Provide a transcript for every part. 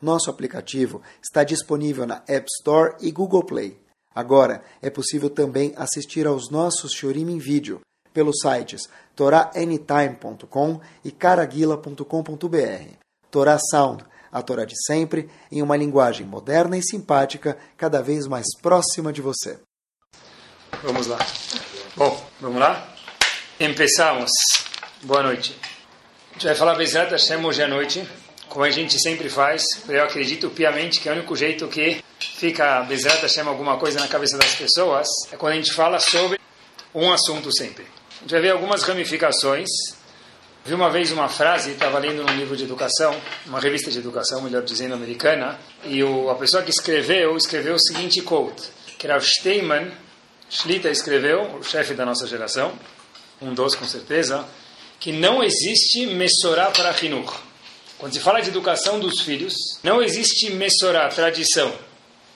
nosso aplicativo está disponível na App Store e Google Play. Agora é possível também assistir aos nossos Shorim em vídeo pelos sites toraanytime.com e caraguila.com.br. Torá Sound a Torá de sempre, em uma linguagem moderna e simpática, cada vez mais próxima de você. Vamos lá. Bom, vamos lá? Começamos. Boa noite. A gente vai falar Bezerra Hashem hoje à noite, como a gente sempre faz. Eu acredito piamente que é o único jeito que fica Bezerra Hashem alguma coisa na cabeça das pessoas é quando a gente fala sobre um assunto sempre. A gente vai ver algumas ramificações Vi uma vez uma frase, estava lendo num livro de educação, uma revista de educação, melhor dizendo, americana, e o, a pessoa que escreveu, escreveu o seguinte quote, que era o Steinman, Schlita escreveu, o chefe da nossa geração, um dos com certeza, que não existe mesorá para Hinur. Quando se fala de educação dos filhos, não existe mesorá, tradição.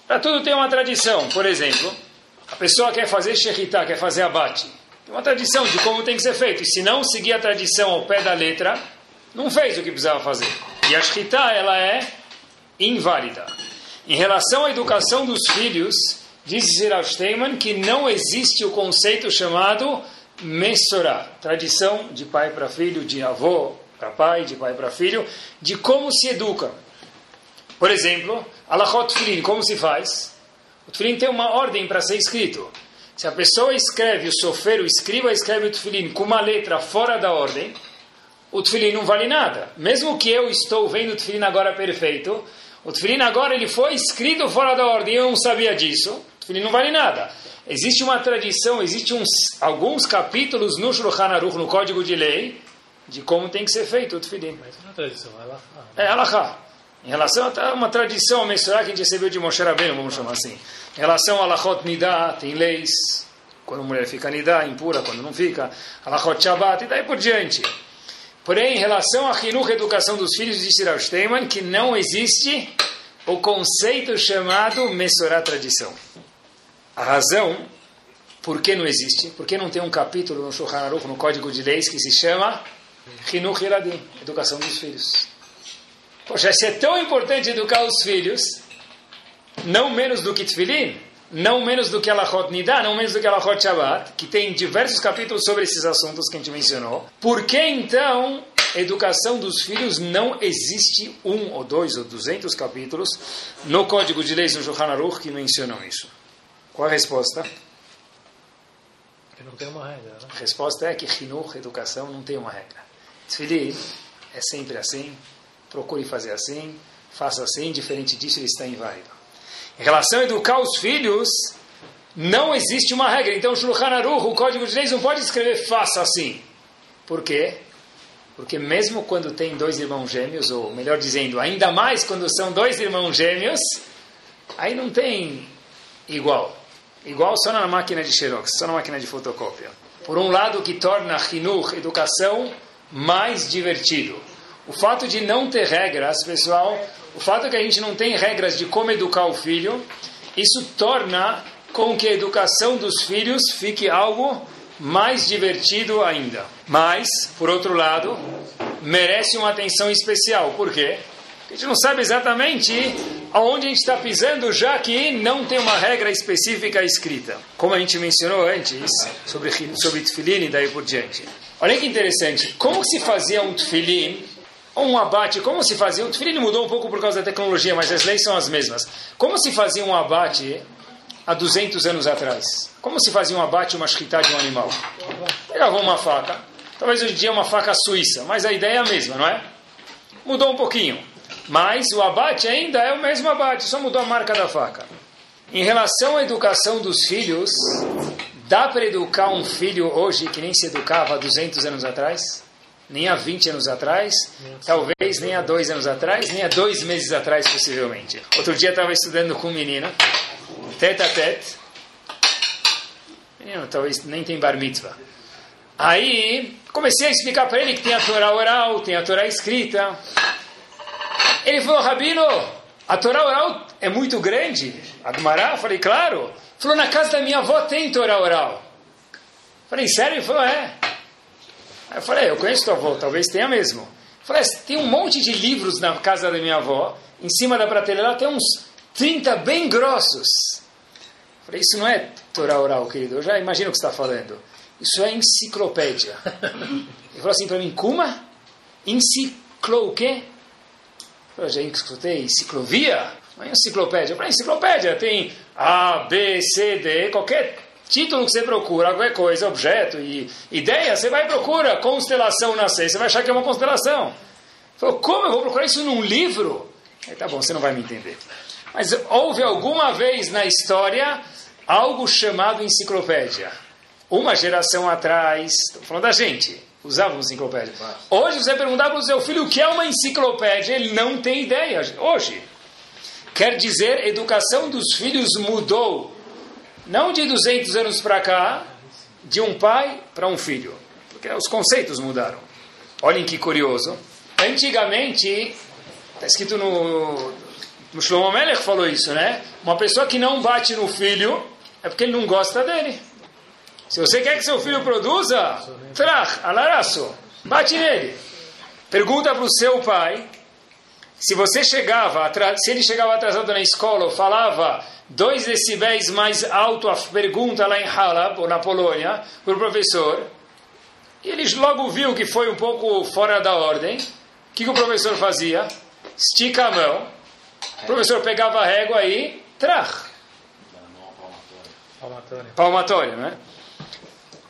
Para tudo tem uma tradição. Por exemplo, a pessoa quer fazer shechitá, quer fazer abate. Tem uma tradição de como tem que ser feito. E se não seguir a tradição ao pé da letra, não fez o que precisava fazer. E a Shkita, ela é inválida. Em relação à educação dos filhos, diz Sirav Steinman que não existe o conceito chamado Mesorá, tradição de pai para filho, de avô para pai, de pai para filho, de como se educa. Por exemplo, Alachot Tfilin, como se faz? O Tfilin tem uma ordem para ser escrito. Se a pessoa escreve, o sofer, o escriba escreve o tefilim com uma letra fora da ordem, o tefilim não vale nada. Mesmo que eu estou vendo o tefilim agora perfeito, o tefilim agora ele foi escrito fora da ordem, eu não sabia disso, o tefilim não vale nada. Existe uma tradição, existem alguns capítulos no Shulchan Aruch, no Código de Lei, de como tem que ser feito o tefilim. Mas não é tradição, é alahá. É alahá. Em relação a uma tradição a mensurar que a gente recebeu de Moshe Rabbeinu, vamos chamar assim. Em relação a Lachot Nidá, tem leis. Quando a mulher fica Nidá, impura, quando não fica. Lachot Shabbat e daí por diante. Porém, em relação a Hinuch, educação dos filhos, disse Rav Steinman que não existe o conceito chamado mensurar tradição. A razão por que não existe, por que não tem um capítulo no Shulchan Aruch, no Código de Leis, que se chama Hinuch Iradim, educação dos filhos. Poxa, se é tão importante educar os filhos, não menos do que Tfilin, não menos do que Alachot Nidá, não menos do que Alachot Shabbat, que tem diversos capítulos sobre esses assuntos que a gente mencionou. Por que então educação dos filhos não existe um ou dois ou duzentos capítulos no Código de Leis no Shulchan Aruch que mencionam isso? Qual a resposta? Porque não tem uma regra, né? A resposta é que Hinuch, educação, não tem uma regra. Tfilin é sempre assim, procure fazer assim, faça assim, diferente disso ele está inválido. Em relação a educar os filhos, não existe uma regra. Então, o Shulchan Aruch, o Código de Leis, não pode escrever faça assim. Por quê? Porque mesmo quando tem dois irmãos gêmeos, ou melhor dizendo, ainda mais quando são dois irmãos gêmeos, aí não tem igual. Igual só na máquina de xerox, só na máquina de fotocópia. Por um lado, que torna Hinur, educação, mais divertido. O fato de não ter regras, pessoal, o fato que a gente não tem regras de como educar o filho, isso torna com que a educação dos filhos fique algo mais divertido ainda. Mas, por outro lado, merece uma atenção especial. Por quê? Porque a gente não sabe exatamente aonde a gente está pisando, já que não tem uma regra específica escrita. Como a gente mencionou antes, sobre, sobre tefilim e daí por diante. Olha que interessante. Como se fazia um tefilim um abate, como se fazia? O tefilin mudou um pouco por causa da tecnologia, mas as leis são as mesmas. Como se fazia um abate há 200 anos atrás? Como se fazia um abate, uma shkita de um animal? Pegava uma faca, talvez hoje em dia uma faca suíça, mas a ideia é a mesma, não é? Mudou um pouquinho, mas o abate ainda é o mesmo abate, só mudou a marca da faca. Em relação à educação dos filhos, dá para educar um filho hoje que nem se educava há 200 anos atrás? nem há 20 anos atrás, talvez nem há dois anos atrás, nem há dois meses atrás, possivelmente. Outro dia estava estudando com um menino, tete a tete. Menino, talvez nem tem bar mitzvah. Aí comecei a explicar para ele que tem a Torá oral, tem a Torá escrita. Ele falou, Rabino, a Torá oral é muito grande. A Gemara, falei, claro. Falou, na casa da minha avó tem Torá oral. Falei, sério? Ele falou, é. Aí eu falei, eu conheço tua avó, talvez tenha mesmo. Falei, tem um monte de livros na casa da minha avó, em cima da prateleira tem uns 30 bem grossos. Falei, isso não é Torá oral, querido, eu já imagino o que você está falando. Isso é enciclopédia. Ele falou assim para mim, Kuma? Enciclo o quê? Eu já escutei ciclovia? Não é enciclopédia. Eu falei, enciclopédia tem A, B, C, D, qualquer título que você procura, qualquer coisa, objeto e ideia, você vai e procura constelação nascer, você vai achar que é uma constelação. Falou, como eu vou procurar isso num livro? Aí, tá bom, você não vai me entender. Mas houve alguma vez na história algo chamado enciclopédia. Uma geração atrás, estou falando da gente, usava uma enciclopédia. Hoje você perguntar para o seu filho o que é uma enciclopédia, ele não tem ideia. Hoje. Quer dizer, educação dos filhos mudou. Não de 200 anos para cá, de um pai para um filho. Porque os conceitos mudaram. Olhem que curioso. Antigamente, está escrito no, no Shlomo Melech falou isso, né? Uma pessoa que não bate no filho é porque ele não gosta dele. Se você quer que seu filho produza, trach, alaraço, bate nele. Pergunta para o seu pai se você chegava, se ele chegava atrasado na escola ou falava dois decibéis mais alto a pergunta lá em Halab, ou na Polônia, para o professor, e ele logo viu que foi um pouco fora da ordem, o que, que o professor fazia? Estica a mão, o professor pegava a régua e trach. Palmatória. Palmatória, né?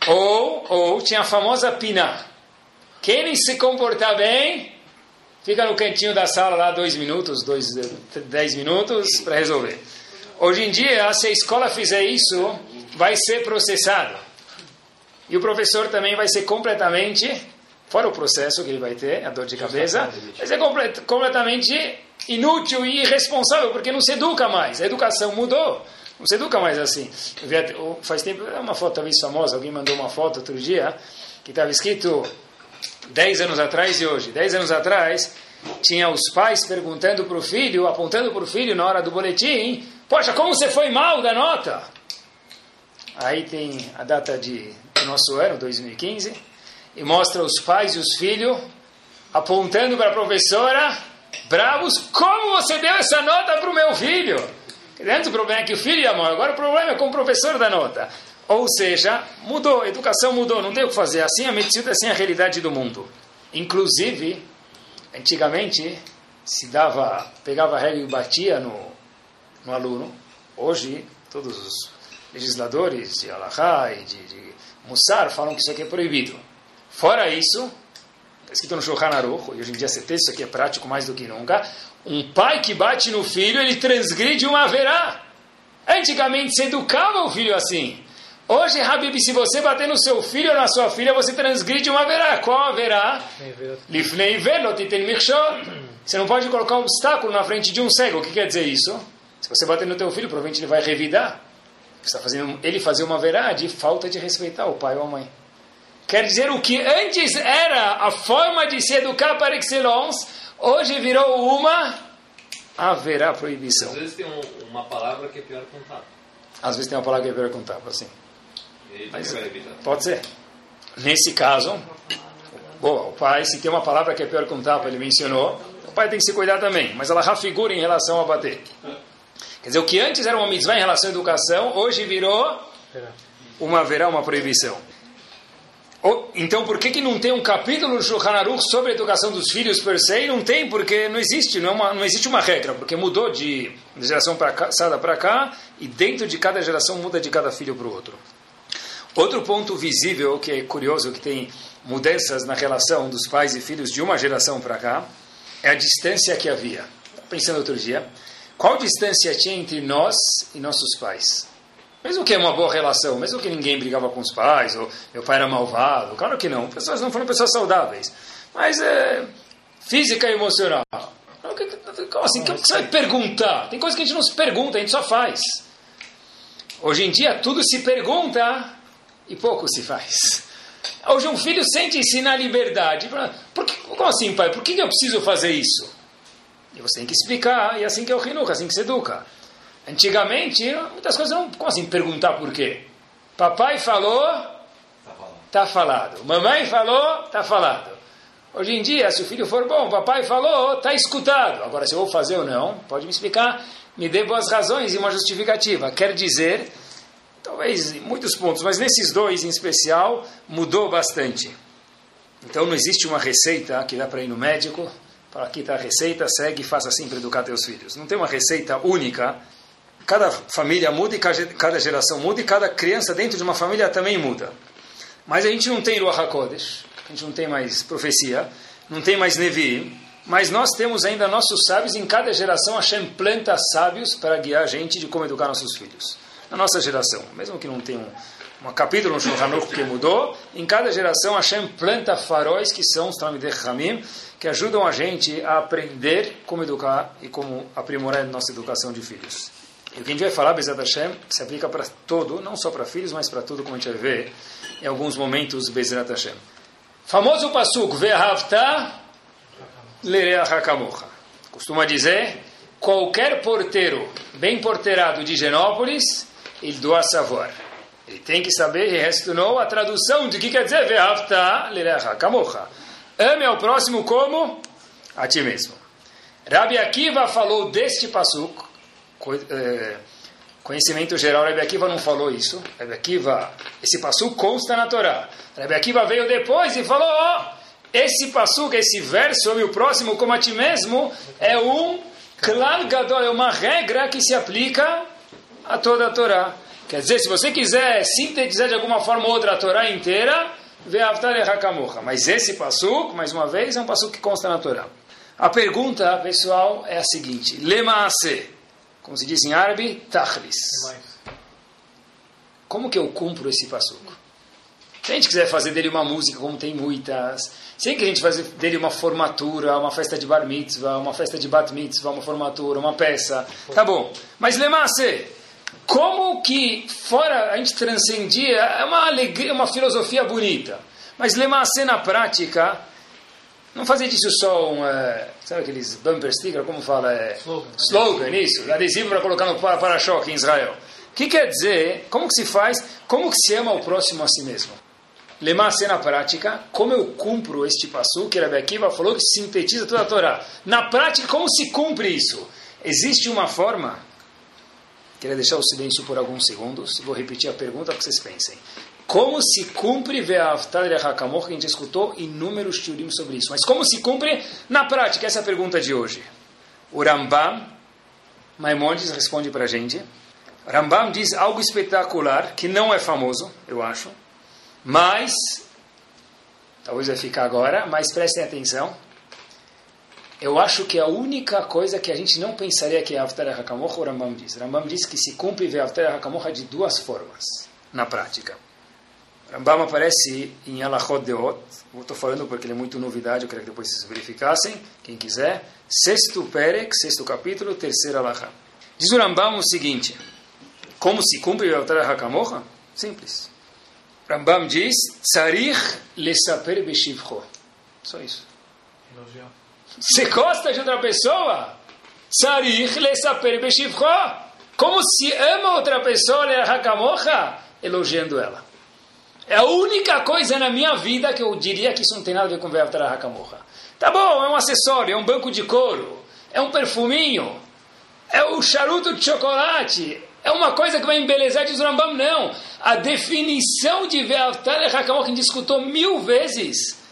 Ou, ou tinha a famosa piná. Quem se comportar bem, fica no cantinho da sala lá dois minutos, dois, dez minutos para resolver. Hoje em dia, se a escola fizer isso, vai ser processado. E o professor também vai ser completamente, fora o processo que ele vai ter, a dor de cabeça, vai ser complet, completamente inútil e irresponsável, porque não se educa mais. A educação mudou. Não se educa mais assim. Faz tempo, é uma foto talvez famosa, alguém mandou uma foto outro dia, que estava escrito 10 anos atrás e hoje. 10 anos atrás, tinha os pais perguntando para o filho, apontando para o filho na hora do boletim, poxa, como você foi mal da nota? Aí tem a data de, do nosso ano, 2015, e mostra os pais e os filhos apontando para a professora, bravos, como você deu essa nota para o meu filho? Antes o problema é que o filho ia mal, agora o problema é com o professor da nota. Ou seja, mudou, a educação mudou, não tem o que fazer. Assim a medicina, assim a realidade do mundo. Inclusive, antigamente, se dava, pegava a regra e batia no, no aluno. Hoje, todos os legisladores de Allahá e de, de Mussar falam que isso aqui é proibido. Fora isso, está escrito no Shulchan Aruch, e hoje em dia você tem isso aqui é prático mais do que nunca, um pai que bate no filho, ele transgride uma verá. Antigamente se educava o filho assim. Hoje, Habib, se você bater no seu filho ou na sua filha, você transgride uma verá. Qual verá? Lifnei Você não pode colocar um obstáculo na frente de um cego. O que quer dizer isso? Se você bater no teu filho, provavelmente ele vai revidar. Você está fazendo ele fazer uma verá de falta de respeitar o pai ou a mãe. Quer dizer, o que antes era a forma de se educar para excellence, hoje virou uma haverá proibição. Às vezes tem um, uma palavra que é pior que um tapa. Às vezes tem uma palavra que é pior que um tapa, assim. Mas, pode ser. Nesse caso, boa, o pai, se tem uma palavra que é pior que um tapa, ele mencionou, o pai tem que se cuidar também, mas ela rafigura em relação a bater. Quer dizer, o que antes era uma mitzvah em relação à educação, hoje virou uma haverá uma proibição. Então, por que, que não tem um capítulo no Shulchan Aruch sobre a educação dos filhos per se? Não tem, porque não existe, não, é uma, não existe uma regra, porque mudou de geração passada para cá, e dentro de cada geração muda de cada filho para o outro. Outro ponto visível, que é curioso, que tem mudanças na relação dos pais e filhos de uma geração para cá, é a distância que havia. Estava pensando outro dia, qual distância tinha entre nós e nossos pais? Mesmo que é uma boa relação, mesmo que ninguém brigava com os pais, ou meu pai era malvado, claro que não, pessoas não foram pessoas saudáveis, mas é, física e emocional. Como assim? O que você vai perguntar? Tem coisa que a gente não se pergunta, a gente só faz. Hoje em dia tudo se pergunta e pouco se faz. Hoje um filho sente ensinar liberdade. Por que, como assim, pai? Por que eu preciso fazer isso? E você tem que explicar, e é assim que é o Hinuch, assim que se educa. Antigamente, muitas coisas não. Como assim perguntar por quê? Papai falou, está falado. Mamãe falou, está falado. Hoje em dia, se o filho for bom, papai falou, está escutado. Agora, se eu vou fazer ou não, pode me explicar, me dê boas razões e uma justificativa. Quer dizer, talvez em muitos pontos, mas nesses dois em especial, mudou bastante. Então não existe uma receita que dá para ir no médico, para aqui está a receita, segue e faça assim para educar teus filhos. Não tem uma receita única Cada família muda e cada geração muda e cada criança dentro de uma família também muda. Mas a gente não tem Ruach HaKodesh, a gente não tem mais profecia, não tem mais Nevi, mas nós temos ainda nossos sábios, em cada geração Hashem planta sábios para guiar a gente de como educar nossos filhos. Na nossa geração, mesmo que não tenha um, um capítulo no Shulchan que mudou, em cada geração Hashem planta faróis que são os Talmidei Hamim, que ajudam a gente a aprender como educar e como aprimorar a nossa educação de filhos. E o que a gente vai falar, Bezat Hashem, se aplica para todo, não só para filhos, mas para tudo, como a gente vai ver em alguns momentos, Bezat Hashem. Famoso pasuk, Ve'ahavta lerea hakamocha. Costuma dizer, qualquer porteiro bem porteirado de Genópolis, ele doa savoir. Ele tem que saber, e restunou a tradução de que quer dizer Ve'ahavta lerea hakamocha. Ame ao próximo como a ti mesmo. Rabi Akiva falou deste pasuk, é, conhecimento geral, Rebbe Akiva não falou isso. Rebbe Akiva, esse passo consta na Torá. Rebbe Akiva veio depois e falou, oh, esse passo, esse verso, ame o próximo como a ti mesmo, é um klal gadol, é uma regra que se aplica a toda a Torá. Quer dizer, se você quiser sintetizar de alguma forma ou outra a Torá inteira, vê Avtar e Mas esse passo, mais uma vez, é um passo que consta na Torá. A pergunta, pessoal, é a seguinte: Lemaase como se diz em árabe, tahlis. Como que eu cumpro esse passuco? Se a gente quiser fazer dele uma música, como tem muitas, se a gente fazer dele uma formatura, uma festa de bar mitzvah, uma festa de bat mitzvah, uma formatura, uma peça, tá bom. Mas lemasse, como que fora a gente transcendia, é uma alegria, uma filosofia bonita. Mas lemasse na prática, não fazer disso só um, é, sabe aqueles bumper sticker, como fala? É, slogan. slogan, isso, adesivo para colocar no para-choque em Israel. O que quer dizer? Como que se faz? Como que se ama o próximo a si mesmo? Lemasse na prática, como eu cumpro este passo que Rabbi Akiva falou que sintetiza toda a Torá. Na prática, como se cumpre isso? Existe uma forma, queria deixar o silêncio por alguns segundos, vou repetir a pergunta para que vocês pensem. Como se cumpre Ve'avtar Hakamor, que a gente escutou inúmeros tiurim sobre isso. Mas como se cumpre na prática? Essa é a pergunta de hoje. O Rambam, Maimonides responde para a gente. O Rambam diz algo espetacular, que não é famoso, eu acho. Mas, talvez vai ficar agora, mas prestem atenção. Eu acho que a única coisa que a gente não pensaria que é Avtar Hakamor, o Rambam diz. O Rambam diz que se cumpre Ve'avtar Hakamor de duas formas, na prática. Rambam aparece em Alachot Deot, estou falando porque ele é muito novidade, eu queria que depois vocês verificassem, quem quiser. Sexto Perek, sexto capítulo, terceira Alachá. Diz o Rambam o seguinte, como se cumpre o Altar HaKamocha? Simples. Rambam diz, Tzarich lesaper beshivcho. Só isso. Você gosta de outra pessoa? Tzarich lesaper beshivcho. Como se ama outra pessoa, Hakamocha? Elogiando ela. É a única coisa na minha vida que eu diria que isso não tem nada a ver com Ve'avtara Hakamorra. Tá bom, é um acessório, é um banco de couro, é um perfuminho, é o charuto de chocolate, é uma coisa que vai embelezar de Rambam. Não. A definição de Ve'avtara Hakamorra, que a gente escutou mil vezes,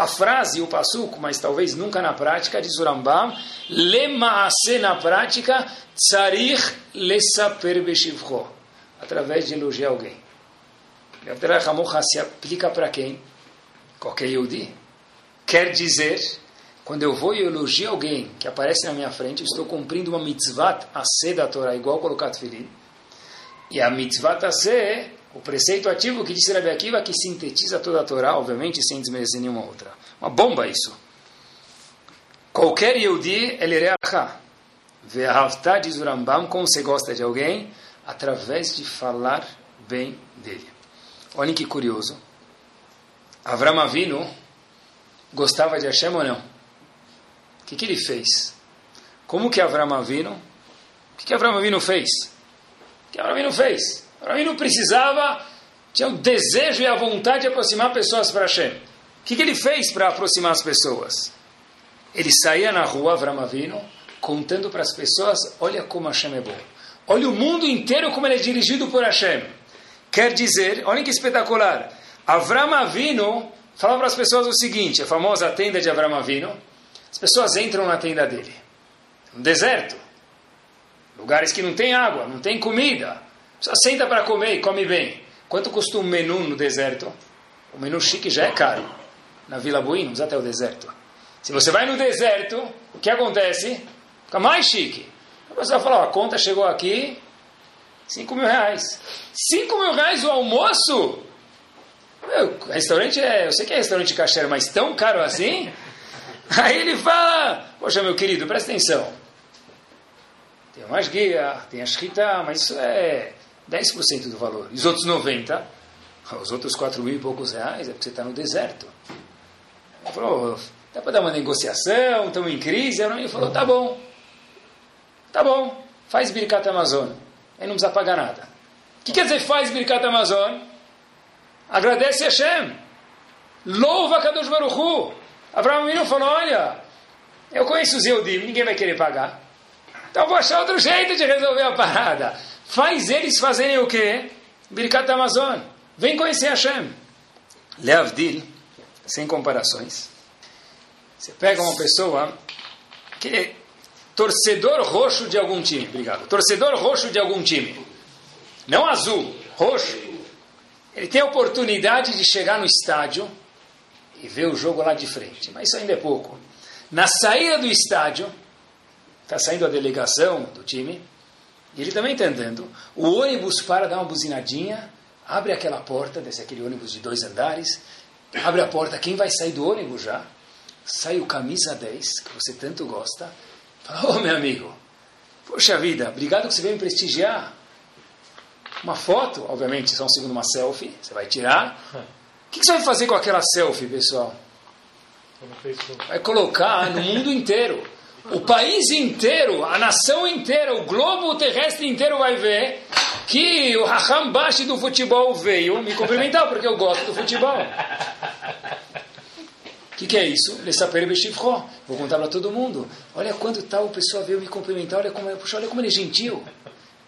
a frase, o passuco, mas talvez nunca na prática, diz o Rambam, Lemaase na prática, Tsarich lesaper beshivcho, através de elogiar alguém. Gavdera Hamocha se aplica para quem? Qualquer Yehudi. Quer dizer, quando eu vou e elogio alguém que aparece na minha frente, estou cumprindo uma mitzvah a da Torá, igual colocar tefilim. E a mitzvah a o preceito ativo que disse Rabi Akiva, que sintetiza toda a Torá, obviamente, sem desmerecer nenhuma outra. Uma bomba isso. Qualquer Yehudi, ele é Ve'ahavta, diz o Rambam, como você gosta de alguém, através de falar bem dele. Olhem que curioso. Avram Avinu gostava de Hashem ou não? O que, que ele fez? Como que Avram Avinu? O que, que Avram Avinu fez? O que Avram Avinu fez? Avinu precisava, tinha o desejo e a vontade de aproximar pessoas para Hashem. O que, que ele fez para aproximar as pessoas? Ele saía na rua, Avram Avinu, contando para as pessoas, olha como Hashem é bom. Olha o mundo inteiro como ele é dirigido por Hashem. Quer dizer, olha que espetacular. Avram Avinu falava para as pessoas o seguinte, a famosa tenda de Avram Avinu. As pessoas entram na tenda dele. Um deserto. Lugares que não tem água, não tem comida. Só senta para comer e come bem. Quanto custa um menu no deserto? O menu chique já é caro. Na Vila Buínos, até o deserto. Se você vai no deserto, o que acontece? Fica mais chique. A pessoa fala, ó, a conta chegou aqui, 5 mil reais. 5 mil reais o almoço? Meu, restaurante é, eu sei que é restaurante caché, mas tão caro assim? Aí ele fala, poxa meu querido, presta atenção. Tem uma guia, tem a shkita, mas isso é 10% do valor. E os outros 90%, os outros 4 mil e poucos reais, é porque você está no deserto. Ele falou, dá para dar uma negociação, estamos em crise. Ele falou, tá bom. Tá bom, faz Birkat Amazon. Aí não precisa pagar nada. O que quer dizer faz Birkat Amazon? Agradece a Hashem. Louva Kadosh Baruch Hu. Abraão Minu falou, olha, eu conheço os Eudim, ninguém vai querer pagar. Então vou achar outro jeito de resolver a parada. Faz eles fazerem o quê? Birkat Amazon. Vem conhecer Hashem. Leavdil, sem comparações. Você pega uma pessoa que torcedor roxo de algum time. Obrigado. Torcedor roxo de algum time. Não azul, roxo. Ele tem a oportunidade de chegar no estádio e ver o jogo lá de frente. Mas isso ainda é pouco. Na saída do estádio, está saindo a delegação do time, e ele também está andando. O ônibus para dar uma buzinadinha, abre aquela porta, desse aquele ônibus de dois andares, abre a porta, quem vai sair do ônibus já? Sai o camisa 10, que você tanto gosta, Fala, ô oh, meu amigo, poxa vida, obrigado que você veio me prestigiar. Uma foto, obviamente, só um segundo uma selfie, você vai tirar. O que você vai fazer com aquela selfie, pessoal? Vai colocar no mundo inteiro. O país inteiro, a nação inteira, o globo terrestre inteiro vai ver que o Raham Bashi do futebol veio me cumprimentar, porque eu gosto do futebol que, que é isso? Vou contar para todo mundo. Olha quando tal pessoa veio me cumprimentar, olha como, puxa, olha como ele é gentil.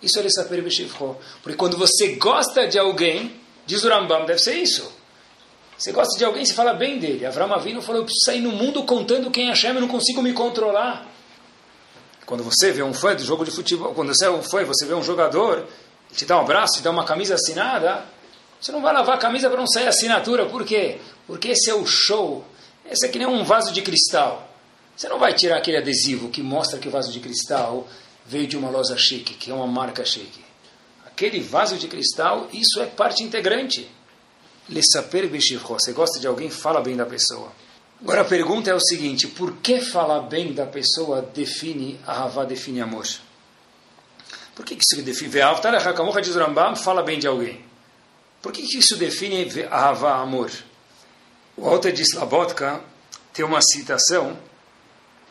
Isso é Lesaper Beshivro. Porque quando você gosta de alguém, diz o Rambam, deve ser isso. Você gosta de alguém, você fala bem dele. Avram Avinu falou, eu preciso sair no mundo contando quem é Hashem, eu não consigo me controlar. Quando você vê um fã do jogo de futebol, quando você é um fã, você vê um jogador, te dá um abraço, te dá uma camisa assinada, você não vai lavar a camisa para não sair assinatura. Por quê? Porque esse é o show esse é que nem um vaso de cristal. Você não vai tirar aquele adesivo que mostra que o vaso de cristal veio de uma loja chique, que é uma marca chique. Aquele vaso de cristal, isso é parte integrante. Le saper Você gosta de alguém, fala bem da pessoa. Agora a pergunta é o seguinte: por que falar bem da pessoa define, a Havá define amor? Por que, isso define? Ve'avtar fala bem de alguém. Por que, que isso define a Havá amor? O Alter de Slabotka tem uma citação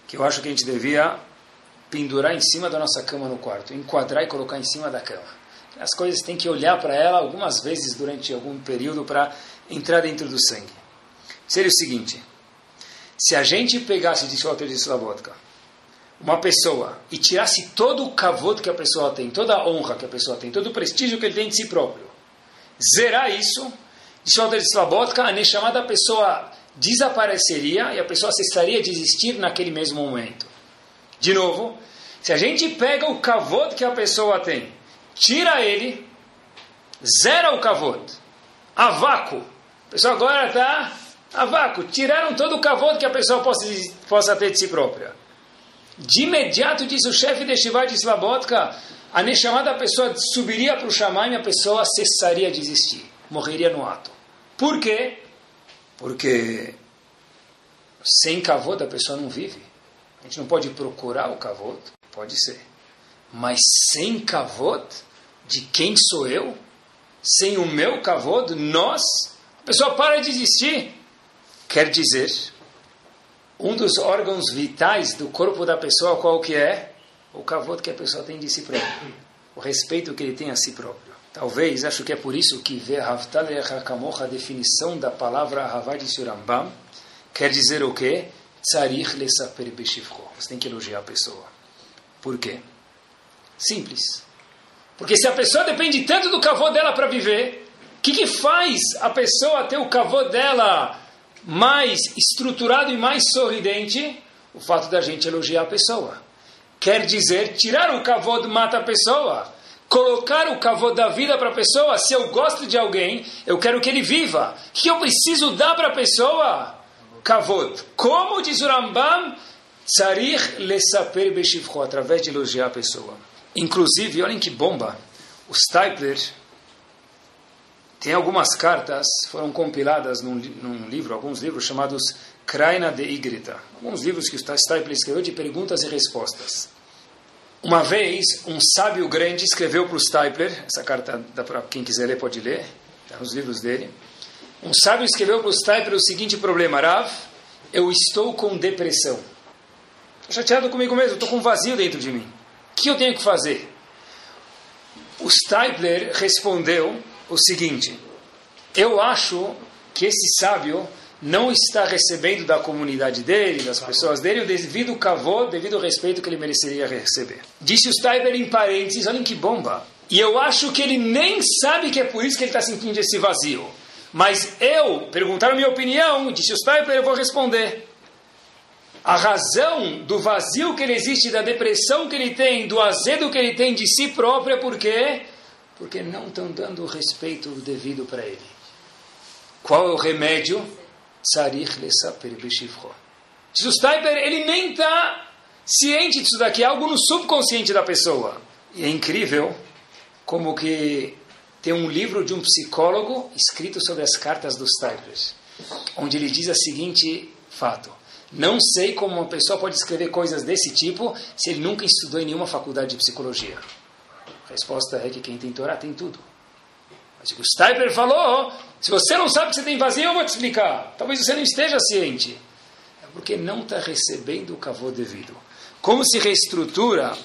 que eu acho que a gente devia pendurar em cima da nossa cama no quarto, enquadrar e colocar em cima da cama. As coisas tem que olhar para ela algumas vezes durante algum período para entrar dentro do sangue. Seria o seguinte: se a gente pegasse, o Alter de Slabotka, uma pessoa e tirasse todo o cavoto que a pessoa tem, toda a honra que a pessoa tem, todo o prestígio que ele tem de si próprio, zerar isso de Shoter de Slabotka, a chamada pessoa desapareceria e a pessoa cessaria de existir naquele mesmo momento. De novo, se a gente pega o kavod que a pessoa tem, tira ele, zera o kavod, a vácuo. A pessoa agora está a vácuo. Tiraram todo o kavod que a pessoa possa, possa ter de si própria. De imediato, diz o chefe de Shiva de Slabotka, a Neshamada pessoa subiria para o Shamaim e a pessoa cessaria de existir morreria no ato. Por quê? Porque sem kavod a pessoa não vive. A gente não pode procurar o kavod, pode ser. Mas sem kavod, de quem sou eu? Sem o meu kavod, nós, a pessoa para de existir. Quer dizer, um dos órgãos vitais do corpo da pessoa, qual que é? O kavod que a pessoa tem de si próprio. O respeito que ele tem a si próprio. Talvez, acho que é por isso que a definição da palavra Havad Surambam, quer dizer o quê? Tzarich lesaper beshivcho. Você tem que elogiar a pessoa. Por quê? Simples. Porque se a pessoa depende tanto do cavô dela para viver, o que, que faz a pessoa ter o cavô dela mais estruturado e mais sorridente? O fato da gente elogiar a pessoa. Quer dizer, tirar o cavô mata a pessoa. Colocar o cavô da vida para a pessoa. Se eu gosto de alguém, eu quero que ele viva. O que eu preciso dar para a pessoa? Kavod. Como diz o Rambam, Tzarich lesaper beshivcho, através de elogiar a pessoa. Inclusive, olhem que bomba, o Stipler tem algumas cartas, foram compiladas num, num livro, alguns livros chamados Kraina de Igrita. Alguns livros que o Stipler escreveu de perguntas e respostas. Uma vez, um sábio grande escreveu para o Stipler, essa carta, para quem quiser ler, pode ler, está nos livros dele. Um sábio escreveu para o Stipler o seguinte problema: Rav, eu estou com depressão. Estou chateado comigo mesmo, estou com um vazio dentro de mim. O que eu tenho que fazer? O Stipler respondeu o seguinte: Eu acho que esse sábio não está recebendo da comunidade dele, das pessoas dele, o devido cavô, devido respeito que ele mereceria receber. Disse o Stipler em parênteses: Olhem que bomba. E eu acho que ele nem sabe que é por isso que ele está sentindo esse vazio. Mas eu, perguntaram minha opinião, disse o Stipler, eu vou responder. A razão do vazio que ele existe, da depressão que ele tem, do azedo que ele tem de si próprio é por quê? Porque não estão dando o respeito devido para ele. Qual é o remédio? Tzarich lesaper beshivcho. Diz o Stipler, ele nem está ciente disso daqui, é algo no subconsciente da pessoa. E é incrível como que tem um livro de um psicólogo escrito sobre as cartas dos Tigers, onde ele diz o seguinte fato. Não sei como uma pessoa pode escrever coisas desse tipo se ele nunca estudou em nenhuma faculdade de psicologia. A resposta é que quem tem Torá tem tudo. Mas o Stipler falou, se você não sabe que você tem vazio, eu vou te explicar. Talvez você não esteja ciente. É porque não está recebendo o kavod devido. Como se reestrutura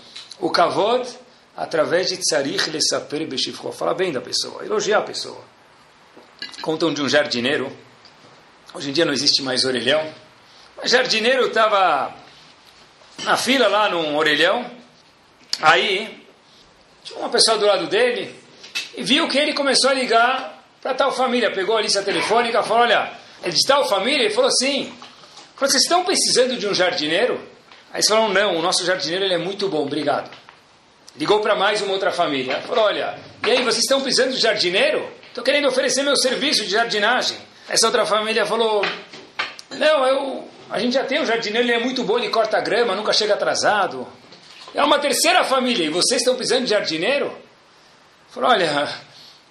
o kavod através de tzarich lesaper beshivcho. Fala bem da pessoa, elogiar a pessoa. Contam de um jardineiro. Hoje em dia não existe mais orelhão. Mas jardineiro estava na fila lá num orelhão. Aí, tinha uma pessoa do lado dele e viu que ele começou a ligar para tal família. Pegou a lista telefônica e falou: Olha, é de tal família? Ele falou: Sim. Falou, Vocês estão precisando de um jardineiro? Aí eles falaram: Não, o nosso jardineiro ele é muito bom, obrigado. Ligou para mais uma outra família. Falou: Olha, e aí, vocês estão precisando de jardineiro? Estou querendo oferecer meu serviço de jardinagem. Essa outra família falou: Não, eu, a gente já tem um jardineiro, ele é muito bom, ele corta grama, nunca chega atrasado. É uma terceira família, e vocês estão precisando de jardineiro? Falou: Olha,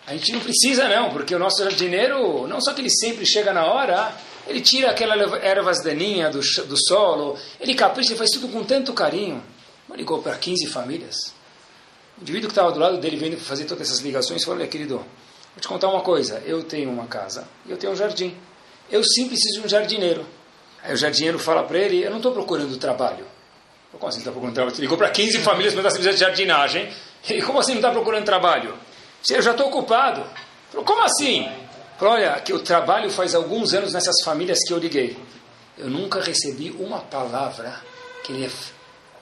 a gente não precisa não, porque o nosso jardineiro, não só que ele sempre chega na hora, ele tira aquelas ervas daninhas do, do solo, ele capricha, ele faz tudo com tanto carinho. Ligou para 15 famílias. O indivíduo que estava do lado dele, vendo fazer todas essas ligações, falou: Olha, querido, vou te contar uma coisa. Eu tenho uma casa e eu tenho um jardim. Eu sim preciso de um jardineiro. Aí o jardineiro fala para ele: Eu não estou procurando trabalho. Como assim está procurando trabalho? Você ligou para 15 famílias para dar de jardinagem. E como assim não está procurando trabalho? Eu já estou ocupado. Falou, como assim? Falou, olha, que eu trabalho faz alguns anos nessas famílias que eu liguei. Eu nunca recebi uma palavra que ele é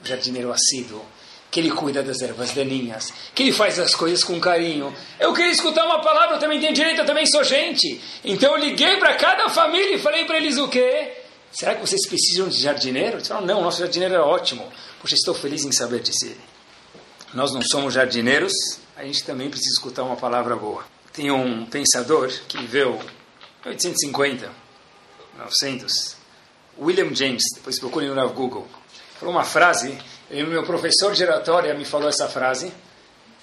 jardineiro assíduo que ele cuida das ervas daninhas, que ele faz as coisas com carinho. Eu queria escutar uma palavra, eu também tenho direito, eu também sou gente. Então eu liguei para cada família e falei para eles o quê? Será que vocês precisam de jardineiro? Eles falaram, não, nosso jardineiro é ótimo. Poxa, estou feliz em saber disso. Nós não somos jardineiros, a gente também precisa escutar uma palavra boa. Tem um pensador que viveu 850, 900, William James, depois procurem no Google, falou uma frase o meu professor de oratória me falou essa frase,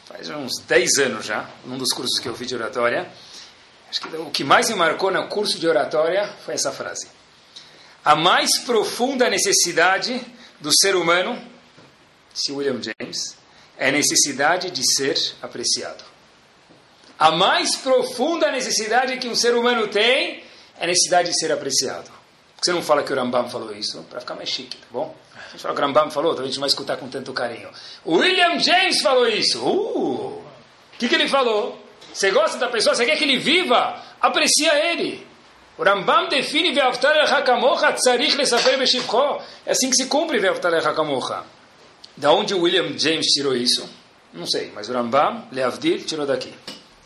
faz uns 10 anos já, num dos cursos que eu fiz de oratória. Acho que o que mais me marcou no curso de oratória foi essa frase. A mais profunda necessidade do ser humano, disse William James, é a necessidade de ser apreciado. A mais profunda necessidade que um ser humano tem é a necessidade de ser apreciado. Por que você não fala que o Rambam falou isso? Para ficar mais chique, tá bom? A gente fala que o Rambam falou, talvez a gente não vai escutar com tanto carinho. William James falou isso. Uh! O que, que ele falou? Você gosta da pessoa, você quer que ele viva? Aprecia ele. O Rambam define Ve'avtar el-Hakamocha tzarich lesafer beshivcho. É assim que se cumpre Ve'avtar el-Hakamocha. Da onde o William James tirou isso? Não sei, mas o Rambam, Leavdil, tirou daqui.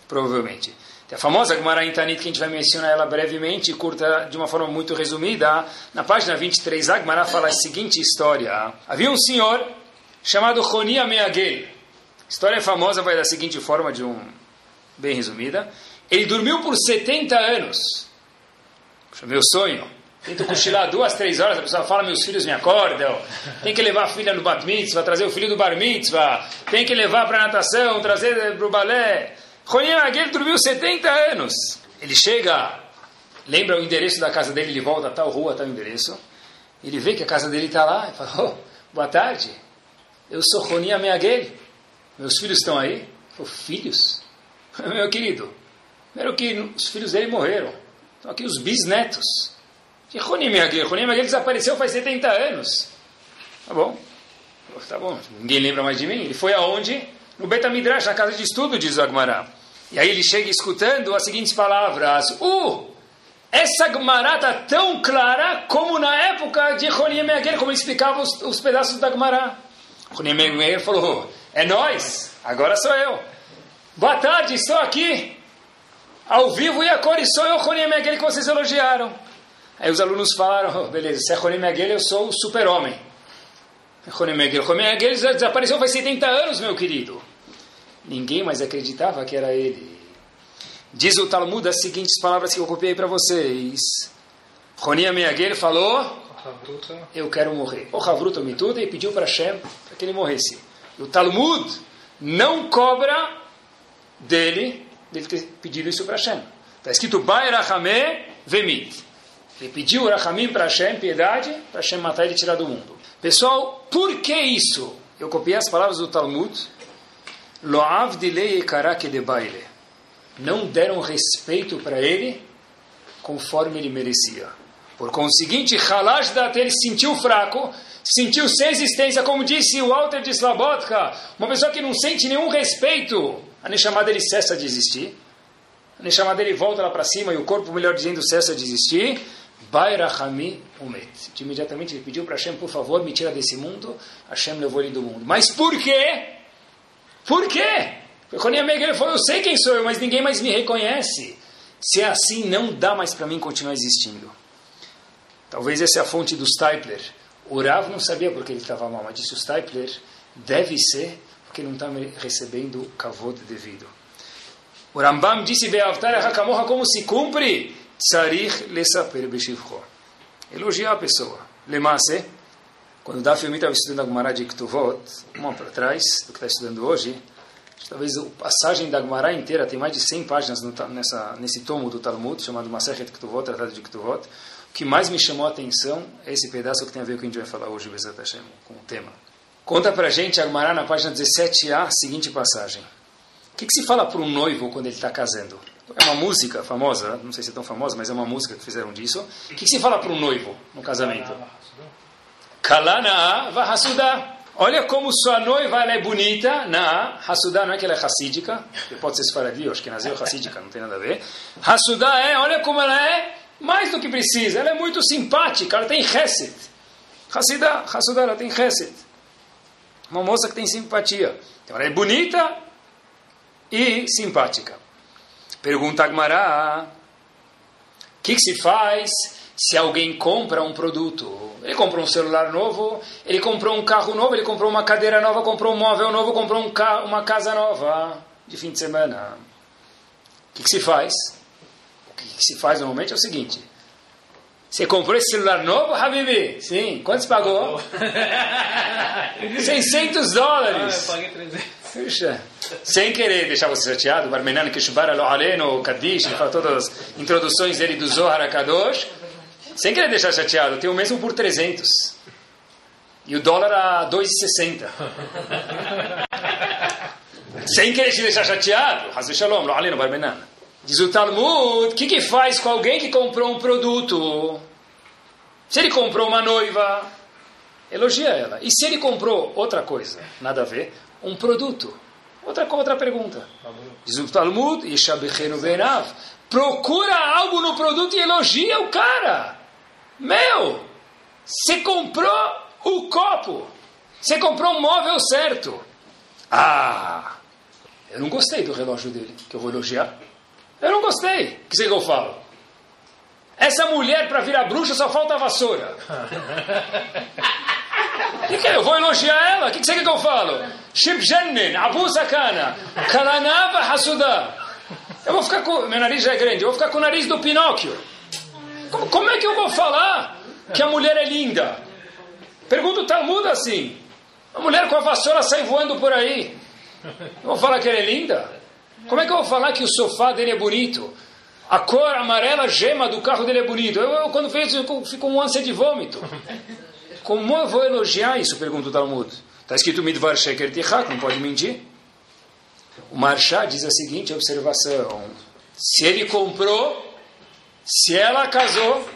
Provavelmente. Tem a famosa Gemara Intanit, que a gente vai mencionar ela brevemente, curta de uma forma muito resumida. Na página 23, a Gemara fala a seguinte história. Havia um senhor chamado Ronia Meagel. História é famosa, vai da seguinte forma, de um bem resumida. Ele dormiu por 70 anos. Meu sonho. Tento cochilar duas, três horas, a pessoa fala, meus filhos me acordam. Tem que levar a filha no bat mitzvah, trazer o filho do bar mitzvah. Tem que levar para natação, trazer para o balé. Ronim Aguel dormiu 70 anos. Ele chega, lembra o endereço da casa dele, ele volta a tal rua, tal endereço. Ele vê que a casa dele está lá. Ele fala, oh, boa tarde. Eu sou Ronim Aguel. Meus filhos estão aí? Falei, filhos? Meu querido, primeiro que os filhos dele morreram. Estão aqui os bisnetos. Que Ronim Aguel? Ronim Aguel desapareceu faz 70 anos. Tá bom. Tá bom, ninguém lembra mais de mim. Ele foi aonde? No Betamidrash, na casa de estudo, diz Agmará. E aí ele chega escutando as seguintes palavras. Uh! Essa Agmará está tão clara como na época de Ronim Aguel, como ele explicava os, os pedaços da Agmará. Ronim Aguel falou, é nós, agora sou eu. Boa tarde, estou aqui, ao vivo e a cor, e sou eu, Ronim Aguel, que vocês elogiaram. Aí os alunos falaram, oh, beleza, se é Ronim Aguel, eu sou o super-homem. Ronim Aguel, Ronim Aguel desapareceu faz 70 anos, meu querido. Ninguém mais acreditava que era ele. Diz o Talmud as seguintes palavras que eu copiei para vocês. Ronim Aguel falou, eu quero morrer. O Havruta Mituda e pediu para Hashem para que ele morresse. E o Talmud não cobra dele, dele ter pedido isso para Hashem. Está escrito Bairachame Vemit. Ele pediu Rachamim para Hashem, piedade, para Hashem matar ele e tirar do mundo. Pessoal, por que isso? Eu copiei as palavras do Talmud. Loav dilei karake de baile. Não deram respeito para ele conforme ele merecia. Por conseguinte, Halash Dat ele sentiu fraco, sentiu sem existência, como disse o Walter de Slabotka, uma pessoa que não sente nenhum respeito, a Neshama dele cessa de existir. A Neshama dele volta lá para cima e o corpo, melhor dizendo, cessa de existir. Bairachami Umet. Imediatamente ele pediu para Hashem, por favor, me tira desse mundo. Hashem levou ele do mundo. Mas por quê? Por quê? Porque ele falou, eu sei quem sou eu, mas ninguém mais me reconhece. Se é assim, não dá mais para mim continuar existindo. Talvez essa é a fonte do Stipler. O Rav não sabia porque ele estava mal, mas disse o Stipler, deve ser porque não está recebendo o kavod devido. O Rambam disse, como se cumpre? Tsarich lesaper beshivcho. Elogiar a pessoa. Lemase, quando Daf Yomi estava estudando a Gemara de Ktuvot, uma para trás do que está estudando hoje, talvez a passagem da Gemara inteira tem mais de 100 páginas no, nessa, nesse tomo do Talmud, chamado Masechet Ktuvot, Tratado de Ktuvot. O que mais me chamou a atenção é esse pedaço que tem a ver com o que a gente vai falar hoje, Bezat Hashem, com o tema. Conta para a gente a Gemara na página 17a, seguinte passagem. O que, que se fala para um noivo quando ele está casando? É uma música famosa, não sei se é tão famosa, mas é uma música que fizeram disso. O que, que se fala para um noivo no casamento? Kalana Vahasuda. Olha como sua noiva ela é bonita. Na Hasuda não é que ela é racídica, pode ser esfaradi, acho que nasceu racídica, não tem nada a ver. Hasuda é, olha como ela é, mais do que precisa. Ela é muito simpática, ela tem reset. Hasuda, Hasuda, ela tem reset. Uma moça que tem simpatia. Então ela é bonita e simpática. Pergunta Agmará, o que, que se faz se alguém compra um produto? Ele comprou um celular novo, ele comprou um carro novo, ele comprou uma cadeira nova, comprou um móvel novo, comprou um uma casa nova de fim de semana. O que, que se faz? O que, que se faz normalmente é o seguinte: você comprou esse celular novo, Habibi? Sim. Quantos pagou? 600 dólares. Ah, eu paguei 300. Puxa, sem querer deixar você chateado, Barmenan Kishbar Lo Aleno, Kadish, ele fala todas as introduções dele do Zohar Kadosh. Sem querer deixar chateado, tem o mesmo por 300. E o dólar a 2,60. Sem querer te deixar chateado. Hazel Shalom, lo aleno barbenan. Diz o Talmud, o que, que faz com alguém que comprou um produto? Se ele comprou uma noiva, elogia ela. E se ele comprou outra coisa, nada a ver, um produto? Outra, outra pergunta. Diz o Talmud, Ishabechenu Benav, procura algo no produto e elogia o cara. Meu, você comprou o copo, você comprou um móvel certo. Ah, eu não gostei do relógio dele, que eu vou elogiar. Eu não gostei. O que você que eu falo? Essa mulher, para virar bruxa, só falta a vassoura. O que, eu vou elogiar ela? O que, você quer que eu falo? Shibjennen, Abu Sakana, Kalanava Hasuda. Eu vou ficar com. Meu nariz já é grande, eu vou ficar com o nariz do Pinóquio. Como, como é que eu vou falar que a mulher é linda? Pergunta o Talmud assim. A mulher com a vassoura sai voando por aí. Eu vou falar que ela é linda? Como é que eu vou falar que o sofá dele é bonito? A cor amarela gema do carro dele é bonito. Eu, eu quando vejo, eu fico com um ânsia de vômito. Como eu vou elogiar isso? Pergunta o Talmud. Está escrito Midvar Sheker Tichak, não pode mentir. O Marchá diz a seguinte observação: se ele comprou, se ela casou,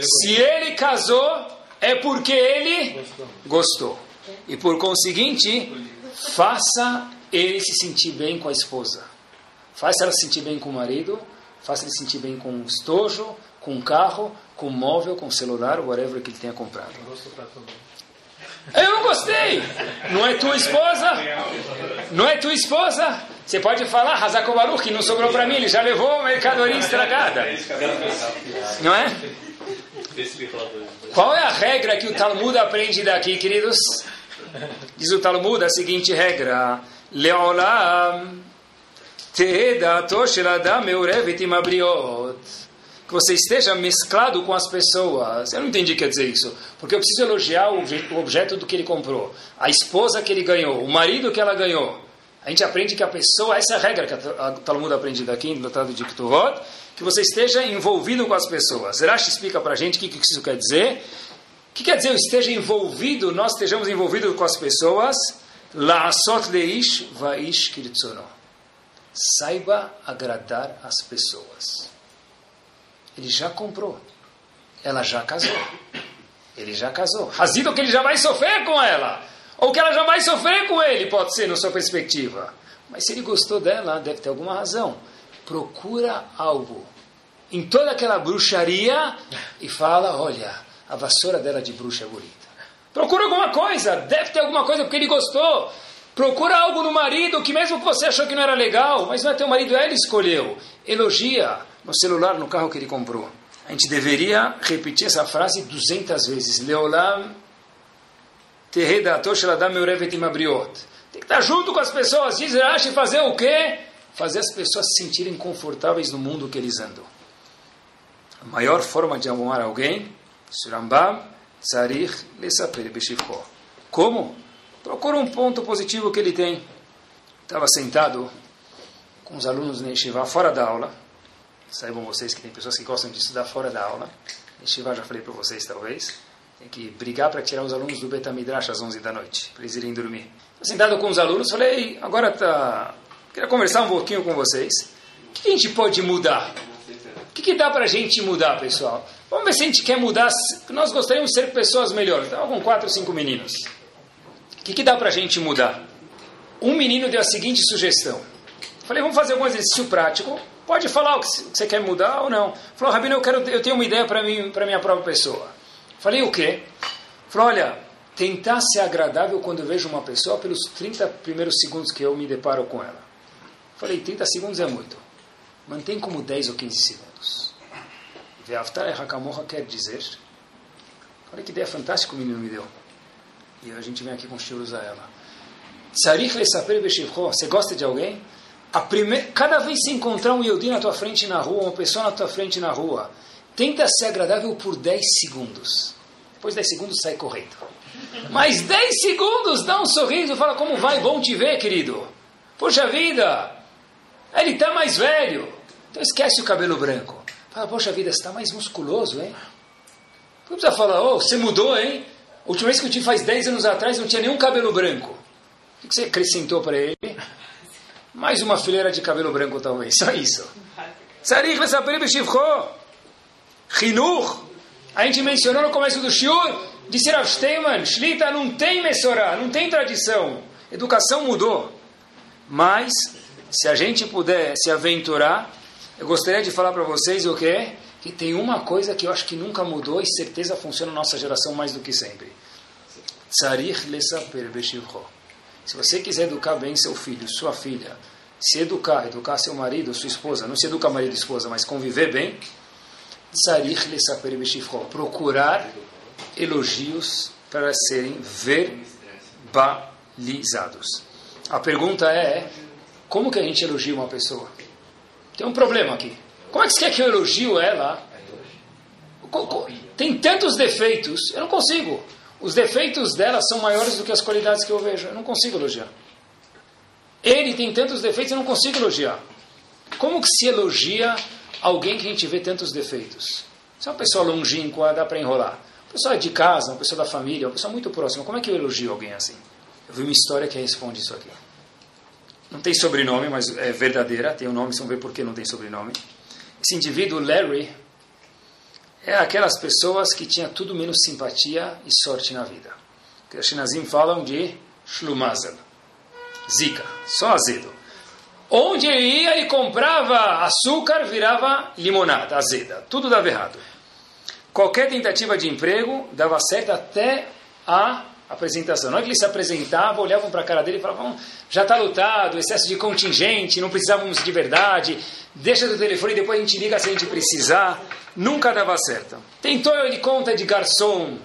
se ele casou, é porque ele gostou. E por conseguinte, faça ele se sentir bem com a esposa. Faça ela se sentir bem com o marido, faça ele se sentir bem com o estojo, com o carro, com o móvel, com o celular, whatever que ele tenha comprado. Eu não gostei. Não é tua esposa? Não é tua esposa? Você pode falar, Hazakobaru, que não sobrou para mim, ele já levou a mercadoria estragada. Não é? Qual é a regra que o Talmud aprende daqui, queridos? Diz o Talmud a seguinte regra: Leolam que você esteja mesclado com as pessoas. Eu não entendi o que quer dizer isso. Porque eu preciso elogiar o objeto do que ele comprou, a esposa que ele ganhou, o marido que ela ganhou. A gente aprende que a pessoa, essa é a regra que a Talmud aprende daqui no Tratado de Ketuvot, que você esteja envolvido com as pessoas. Zerash explica para a gente o que, que isso quer dizer. O que quer dizer eu esteja envolvido, nós estejamos envolvidos com as pessoas? La'asot leish va'ish kiritzono. Saiba agradar as pessoas. Ele já comprou. Ela já casou. Ele já casou. Razido que ele já vai sofrer com ela. Ou que ela já vai sofrer com ele, pode ser, na sua perspectiva. Mas se ele gostou dela, deve ter alguma razão. Procura algo em toda aquela bruxaria e fala: olha, a vassoura dela de bruxa é bonita. Procura alguma coisa, deve ter alguma coisa porque ele gostou. Procura algo no marido que mesmo que você achou que não era legal, mas não é teu marido, ele escolheu. Elogia no celular, no carro que ele comprou. A gente deveria repetir essa frase 200 vezes. Leolam tem que estar junto com as pessoas. Diz Rashi fazer o quê? Fazer as pessoas se sentirem confortáveis no mundo que eles andam. A maior forma de amar alguém, Surambam, Sarich, Lesaper, Beshivko. Como? Procura um ponto positivo que ele tem. Estava sentado com os alunos na Yeshiva fora da aula. Saibam vocês que tem pessoas que gostam de estudar fora da aula. Yeshiva já falei para vocês, talvez. Tem que brigar para tirar os alunos do Betamidrash às 11 da noite, para eles irem dormir. Sentado com os alunos, falei, agora tá... Queria conversar um pouquinho com vocês. O que a gente pode mudar? O que, que dá para a gente mudar, pessoal? Vamos ver se a gente quer mudar. Nós gostaríamos de ser pessoas melhores. Estava com quatro, cinco meninos. Que, que dá para a gente mudar? Um menino deu a seguinte sugestão. Falei, vamos fazer algum exercício prático. Pode falar o que você quer mudar ou não. Falou, Rabino, eu, quero, eu tenho uma ideia para mim, para minha própria pessoa. Falei o quê? Falei, olha, tentar ser agradável quando eu vejo uma pessoa pelos 30 primeiros segundos que eu me deparo com ela. Falei, 30 segundos é muito. Mantém como 10 ou 15 segundos. Ve'aftar Hakamoha quer dizer. Olha que ideia fantástica o menino me deu. E a gente vem aqui com estilos a ela. Tsarich lesaper beshivcho. Você gosta de alguém? A primeir... Cada vez que encontrar um Yodi na tua frente na rua, uma pessoa na tua frente na rua, tenta ser agradável por 10 segundos. Depois de 10 segundos sai correndo. Mais 10 segundos, dá um sorriso, fala como vai, bom te ver, querido. Poxa vida, ele está mais velho. Então esquece o cabelo branco. Fala, poxa vida, você está mais musculoso, hein? Não precisa falar, oh, você mudou, hein? A última vez que eu tive faz 10 anos atrás, não tinha nenhum cabelo branco. O que você acrescentou para ele? Mais uma fileira de cabelo branco, talvez. Só isso. Sarich lesaper b'shivcho. Chinuch. A gente mencionou no começo do shiur, disse Rav Steinman, Shlita não tem Messorá, não tem tradição. Educação mudou. Mas, se a gente puder se aventurar, eu gostaria de falar para vocês o quê? Que tem uma coisa que eu acho que nunca mudou e certeza funciona na nossa geração mais do que sempre. Tzarich lesaper b'shivcho. Se você quiser educar bem seu filho, sua filha, se educar, educar seu marido, sua esposa, não se educar marido e esposa, mas conviver bem, tzarich lesaper b'shivcho. Procurar elogios para serem verbalizados. A pergunta é, como que a gente elogia uma pessoa? Tem um problema aqui. Como é que você quer que eu elogio ela? Tem tantos defeitos, eu não consigo. Os defeitos dela são maiores do que as qualidades que eu vejo. Eu não consigo elogiar. Ele tem tantos defeitos, eu não consigo elogiar. Como que se elogia alguém que a gente vê tantos defeitos? Se é uma pessoa longínqua, dá para enrolar. Uma pessoa de casa, uma pessoa da família, uma pessoa muito próxima. Como é que eu elogio alguém assim? Eu vi uma história que responde isso aqui. Não tem sobrenome, mas é verdadeira. Tem um nome, vocês vão ver por que não tem sobrenome. Esse indivíduo, Larry, é aquelas pessoas que tinha tudo menos simpatia e sorte na vida. Que os Shinazim falam de Shlumazel. Zika, só azedo. Onde ele ia, ele comprava açúcar, virava limonada, azeda. Tudo dava errado. Qualquer tentativa de emprego dava certo até a apresentação. Na hora que ele se apresentava, olhavam para a cara dele e falavam: já está lutado, excesso de contingente, não precisávamos de verdade, deixa do telefone e depois a gente liga se a gente precisar. Nunca dava certo. Tentou ele conta de garçom,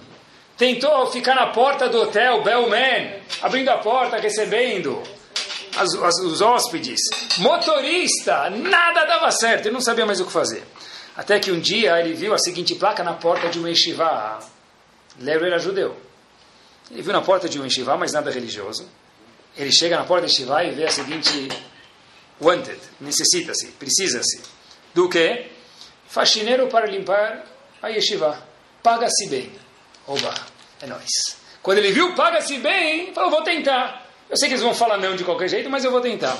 tentou ficar na porta do hotel, bellman, abrindo a porta, recebendo as, as, os hóspedes, motorista, nada dava certo, ele não sabia mais o que fazer. Até que um dia ele viu a seguinte placa na porta de um yeshiva. Larry era judeu. Ele viu na porta de um yeshiva, mas nada religioso. Ele chega na porta do yeshiva e vê a seguinte wanted, necessita-se, precisa-se. Do que? Faxineiro para limpar a yeshiva. Paga-se bem. Oba, é nóis. Quando ele viu paga-se bem, falou, vou tentar. Eu sei que eles vão falar não de qualquer jeito, mas eu vou tentar.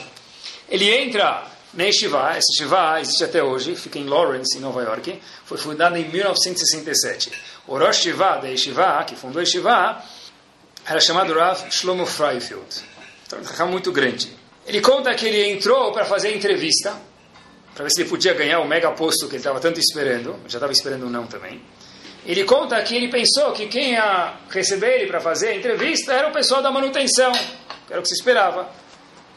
Ele entra na Yeshiva, esse Yeshiva existe até hoje, fica em Lawrence, em Nova York, foi fundado em 1967. O Rosh Yeshiva da Yeshiva, que fundou a Yeshiva, era chamado Rav Shlomo Freifield. Então, um muito grande. Ele conta que ele entrou para fazer a entrevista, para ver se ele podia ganhar o mega posto que ele estava tanto esperando, já estava esperando um não também. Ele conta que ele pensou que quem ia receber ele para fazer a entrevista era o pessoal da manutenção, que era o que se esperava.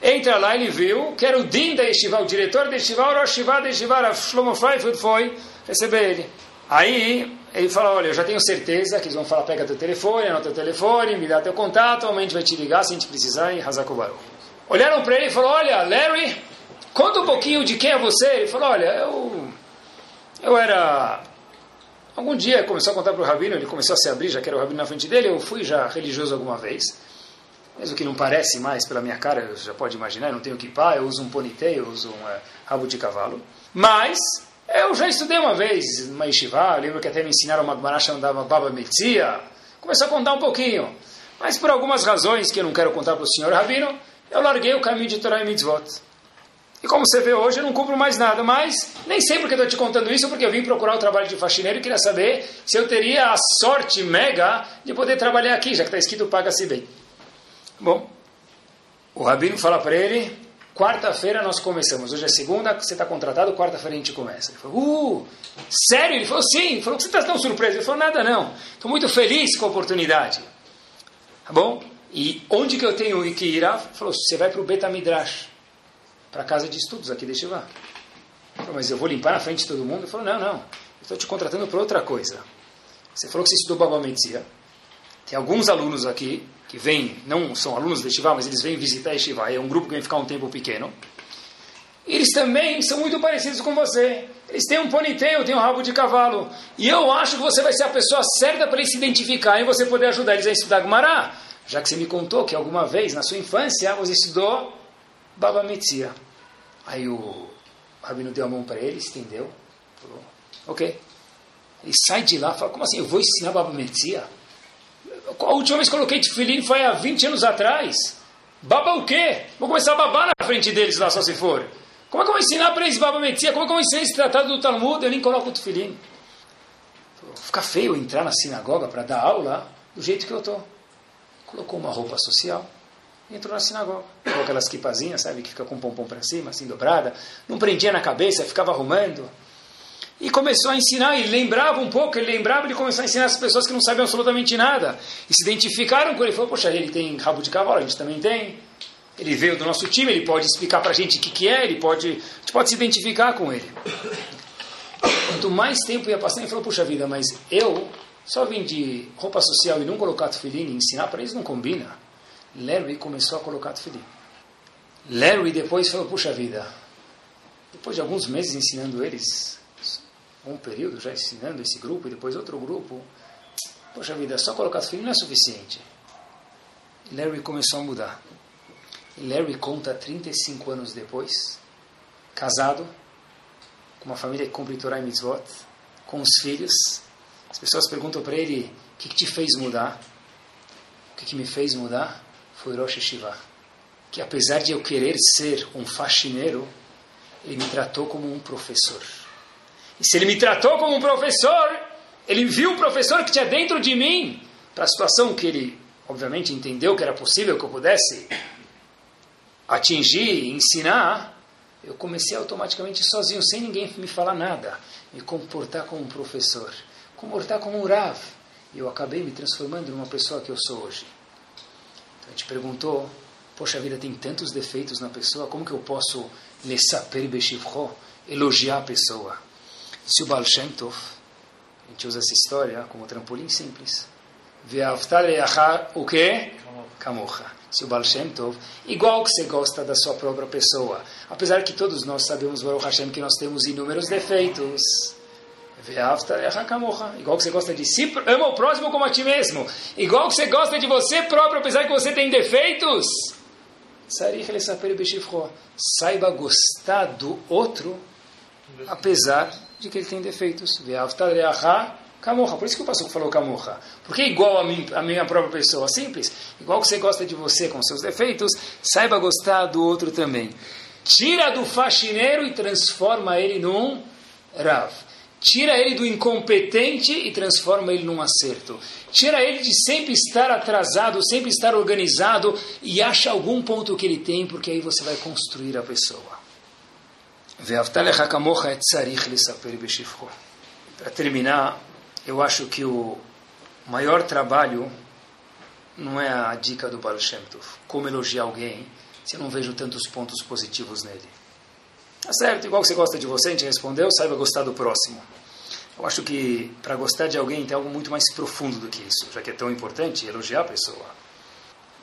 Entra lá, ele viu que era o Din da Yeshiva, o diretor da Yeshiva, o Rosh Yeshiva da Yeshiva, Shlomo Freifeld foi receber ele. Aí ele fala, olha, eu já tenho certeza que eles vão falar, pega teu telefone, anota teu telefone, me dá teu contato, a gente vai te ligar se a gente precisar em Hazakobaru. Olharam para ele e falaram, olha, Larry, conta um pouquinho de quem é você. Ele falou, olha, eu, eu era... Algum dia começou a contar para o Rabino, ele começou a se abrir, já que era o Rabino na frente dele, eu fui já religioso alguma vez mesmo que não parece mais pela minha cara, você já pode imaginar, eu não tenho kippah, eu uso um ponytail, eu uso um uh, rabo de cavalo. Mas eu já estudei uma vez numa yeshiva, lembro que até me ensinaram uma Gemara chamada Baba Metzia. Começou a contar um pouquinho. Mas por algumas razões que eu não quero contar para o senhor Rabino, eu larguei o caminho de Torah e Mitzvot. E como você vê hoje, eu não cumpro mais nada, mas nem sei porque estou te contando isso, porque eu vim procurar o trabalho de faxineiro e queria saber se eu teria a sorte mega de poder trabalhar aqui, já que está escrito paga-se bem. Bom, o Rabino fala para ele, quarta-feira nós começamos, hoje é segunda, você está contratado, quarta-feira a gente começa. Ele falou, uh, sério? Ele falou, sim. Ele falou, que você está tão surpreso? Ele falou, nada não, estou muito feliz com a oportunidade. Tá bom? E onde que eu tenho que ir? Ele falou, você vai para o Betamidrash, para a casa de estudos aqui de Shivá. Ele falou, mas eu vou limpar na frente de todo mundo? Ele falou, não, não, estou te contratando para outra coisa. Você falou que você estudou Baba Metzia. Tem alguns alunos aqui que vêm, não são alunos de Yeshiva, mas eles vêm visitar Yeshiva. É um grupo que vem ficar um tempo pequeno. Eles também são muito parecidos com você. Eles têm um ponytail, têm um rabo de cavalo. E eu acho que você vai ser a pessoa certa para eles se identificar e você poder ajudar eles a estudar Gemara. Já que você me contou que alguma vez, na sua infância, você estudou Baba Metzia. Aí o Rabino deu a mão para ele, estendeu. Falou, ok. Ele sai de lá e fala, como assim, eu vou ensinar Baba Metzia? A última vez que coloquei tefilim foi há 20 anos atrás. Baba o quê? Vou começar a babar na frente deles lá, só se for. Como é que eu vou ensinar para eles Baba Metzia? Como é que eu vou ensinar esse tratado do Talmud? Eu nem coloco o tefilim. Fica feio entrar na sinagoga para dar aula do jeito que eu estou. Colocou uma roupa social entrou na sinagoga. Com aquelas quipazinhas, sabe, que fica com o pompom para cima, assim, dobrada. Não prendia na cabeça, ficava arrumando. E começou a ensinar, e lembrava um pouco, ele lembrava, ele começou a ensinar as pessoas que não sabiam absolutamente nada. E se identificaram com ele, falou, poxa, ele tem rabo de cavalo, a gente também tem. Ele veio do nosso time, ele pode explicar para a gente o que, que é, ele pode, a gente pode se identificar com ele. Quanto mais tempo ia passando, ele falou, puxa vida, mas eu só vim de roupa social e não colocar tefilim e ensinar para eles não combina. Larry começou a colocar tefilim. Larry depois falou, puxa vida, depois de alguns meses ensinando eles, um período já ensinando esse grupo e depois outro grupo, poxa vida, só colocar tefilim não é suficiente. Larry começou a mudar. Larry conta 35 anos depois, casado, com uma família que cumpre Torah e Mitzvot, com os filhos. As pessoas perguntam para ele, o que, que, te fez mudar? O que, que me fez mudar? Foi Rosh Hashivah. Que apesar de eu querer ser um faxineiro, ele me tratou como um professor. E se ele me tratou como um professor, ele viu o professor que tinha dentro de mim, para a situação que ele, obviamente, entendeu que era possível que eu pudesse atingir, ensinar, eu comecei automaticamente sozinho, sem ninguém me falar nada, me comportar como um professor, comportar como um Rav. E eu acabei me transformando numa pessoa que eu sou hoje. Então a gente perguntou, poxa vida, tem tantos defeitos na pessoa, como que eu posso lesaper beshivro, elogiar a pessoa? Se o Baal Shem Tov, a gente usa essa história como trampolim simples. O quê? Kamocha se o Baal Shem Tov, igual que você gosta da sua própria pessoa. Apesar que todos nós sabemos, Baruch Hashem, que nós temos inúmeros defeitos. Igual que você gosta de si, ama o próximo como a ti mesmo. Igual que você gosta de você próprio, apesar que você tem defeitos. Saiba gostar do outro, apesar de que ele tem defeitos. Por isso que o pastor falou camorra. Porque igual a, mim, a minha própria pessoa. Simples. Igual que você gosta de você com seus defeitos, saiba gostar do outro também. Tira do faxineiro e transforma ele num Rav. Tira ele do incompetente e transforma ele num acerto. Tira ele de sempre estar atrasado, sempre estar organizado e acha algum ponto que ele tem, porque aí você vai construir a pessoa. Para terminar, eu acho que o maior trabalho não é a dica do Baal Shem Tov, como elogiar alguém, se eu não vejo tantos pontos positivos nele. Tá certo, igual que você gosta de você, a gente respondeu, saiba gostar do próximo. Eu acho que para gostar de alguém tem algo muito mais profundo do que isso, já que é tão importante elogiar a pessoa.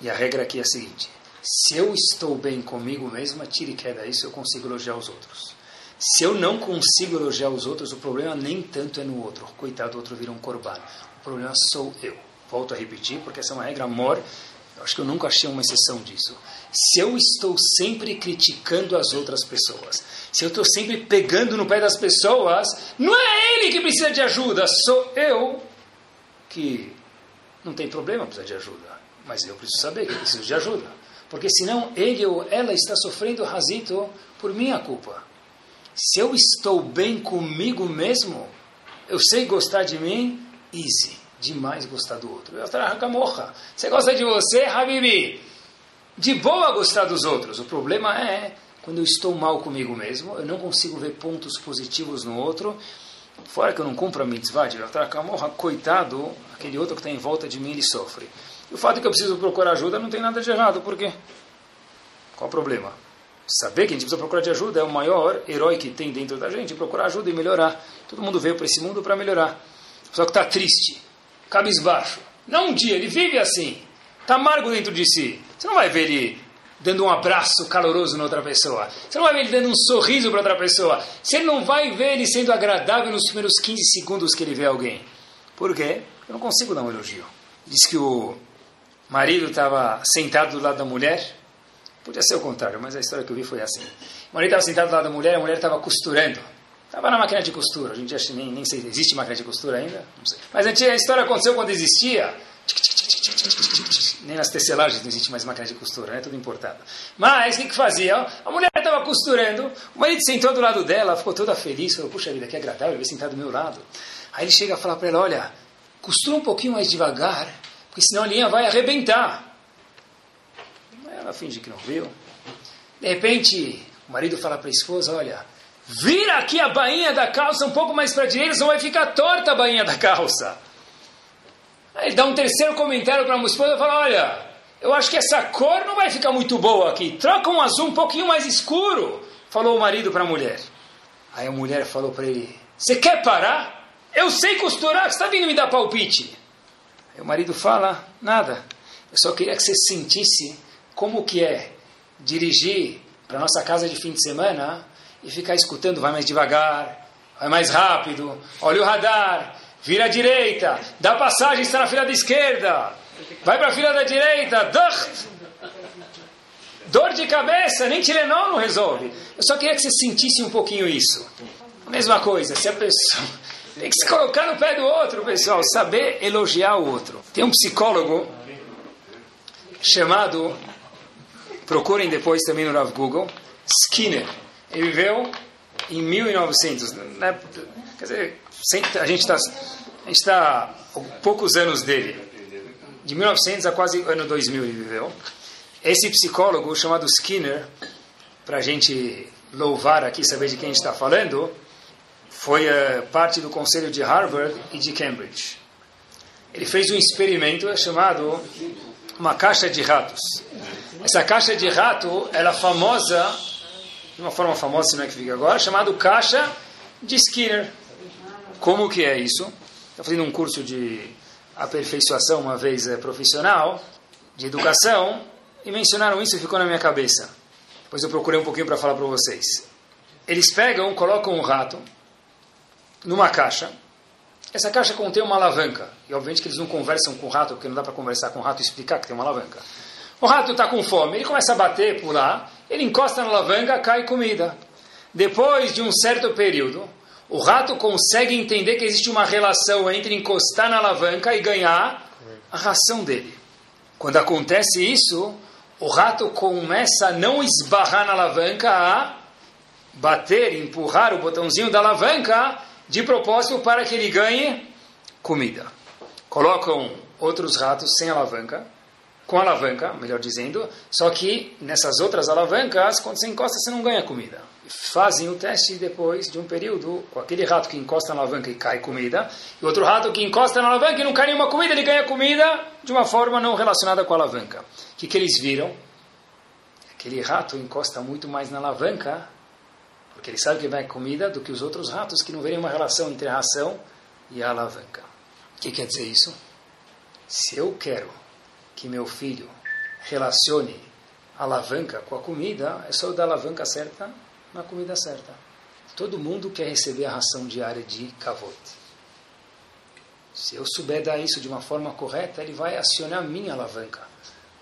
E a regra aqui é a seguinte: se eu estou bem comigo mesmo, tire queda isso, eu consigo elogiar os outros. Se eu não consigo elogiar os outros, o problema nem tanto é no outro. Coitado, o outro vira um corban. O problema sou eu. Volto a repetir, porque essa é uma regra mor. Acho que eu nunca achei uma exceção disso. Se eu estou sempre criticando as outras pessoas, se eu estou sempre pegando no pé das pessoas, não é ele que precisa de ajuda, sou eu que não tem problema precisa de ajuda. Mas eu preciso saber que eu preciso de ajuda. Porque senão ele ou ela está sofrendo razito por minha culpa. Se eu estou bem comigo mesmo, eu sei gostar de mim, easy. Demais gostar do outro. Você gosta de você, Habibi? De boa gostar dos outros. O problema é quando eu estou mal comigo mesmo, eu não consigo ver pontos positivos no outro. Fora que eu não cumpro a mitzvah de coitado, aquele outro que está em volta de mim, ele sofre. E o fato de que eu preciso procurar ajuda não tem nada de errado, por quê? Qual o problema? Saber que a gente precisa procurar de ajuda é o maior herói que tem dentro da gente, procurar ajuda e melhorar. Todo mundo veio para esse mundo para melhorar. Só que está triste, cabisbaixo. Não um dia, ele vive assim. Está amargo dentro de si. Você não vai ver ele dando um abraço caloroso na outra pessoa. Você não vai ver ele dando um sorriso para outra pessoa. Você não vai ver ele sendo agradável nos primeiros 15 segundos que ele vê alguém. Por quê? Eu não consigo dar um elogio. Diz que o marido estava sentado do lado da mulher Podia ser o contrário, mas a história que eu vi foi assim. O marido estava sentado do lado da mulher, a mulher estava costurando. Estava na máquina de costura. A gente acha nem, nem sei, existe máquina de costura ainda? Não sei. Mas a história aconteceu quando existia. Nem nas tecelagens não existe mais máquina de costura, né? tudo importado. Mas o que, que fazia? A mulher estava costurando, o marido sentou do lado dela, ficou toda feliz, falou, puxa vida, que agradável, ele sentar do meu lado. Aí ele chega a falar para ela, olha, costura um pouquinho mais devagar, porque senão a linha vai arrebentar. Ela finge que não viu. De repente, o marido fala para a esposa, olha, vira aqui a bainha da calça um pouco mais para a direita, senão vai ficar torta a bainha da calça. Aí ele dá um terceiro comentário para a esposa e fala, olha, eu acho que essa cor não vai ficar muito boa aqui, troca um azul um pouquinho mais escuro, falou o marido para a mulher. Aí a mulher falou para ele, você quer parar? Eu sei costurar, você está vindo me dar palpite. Aí o marido fala, nada. Eu só queria que você sentisse como que é dirigir para nossa casa de fim de semana e ficar escutando, vai mais devagar, vai mais rápido, olha o radar, vira à direita, dá passagem, está na fila da esquerda, vai para a fila da direita, dor de cabeça, nem Tilenol não resolve. Eu só queria que você sentisse um pouquinho isso. Mesma coisa, se a pessoa tem que se colocar no pé do outro, pessoal. Saber elogiar o outro. Tem um psicólogo chamado, procurem depois também no Google, Skinner. Ele viveu em 1900. Né? Quer dizer, a gente está tá poucos anos dele. De 1900 a quase ano 2000 ele viveu. Esse psicólogo chamado Skinner, para a gente louvar aqui, saber de quem a gente está falando, foi uh, parte do conselho de Harvard e de Cambridge. Ele fez um experimento chamado uma caixa de ratos. Essa caixa de rato, ela é famosa, de uma forma famosa, não é que fica agora, chamado caixa de Skinner. Como que é isso? Estou fazendo um curso de aperfeiçoação, uma vez é, profissional, de educação, e mencionaram isso e ficou na minha cabeça. Depois eu procurei um pouquinho para falar para vocês. Eles pegam, colocam um rato, numa caixa. Essa caixa contém uma alavanca. E obviamente que eles não conversam com o rato, porque não dá para conversar com o rato e explicar que tem uma alavanca. O rato está com fome, ele começa a bater, pular, ele encosta na alavanca, cai comida. Depois de um certo período, o rato consegue entender que existe uma relação entre encostar na alavanca e ganhar a ração dele. Quando acontece isso, o rato começa a não esbarrar na alavanca, a bater, empurrar o botãozinho da alavanca de propósito para que ele ganhe comida. Colocam outros ratos sem alavanca, com alavanca, melhor dizendo, só que nessas outras alavancas, quando você encosta, você não ganha comida. Fazem o teste depois de um período, com aquele rato que encosta na alavanca e cai comida, e outro rato que encosta na alavanca e não cai nenhuma comida, ele ganha comida de uma forma não relacionada com a alavanca. O que, que eles viram? Aquele rato encosta muito mais na alavanca porque ele sabe que vai comida do que os outros ratos que não veem uma relação entre a ração e a alavanca. O que quer dizer isso? Se eu quero que meu filho relacione a alavanca com a comida, é só eu dar a alavanca certa na comida certa. Todo mundo quer receber a ração diária de cavote. Se eu souber dar isso de uma forma correta, ele vai acionar a minha alavanca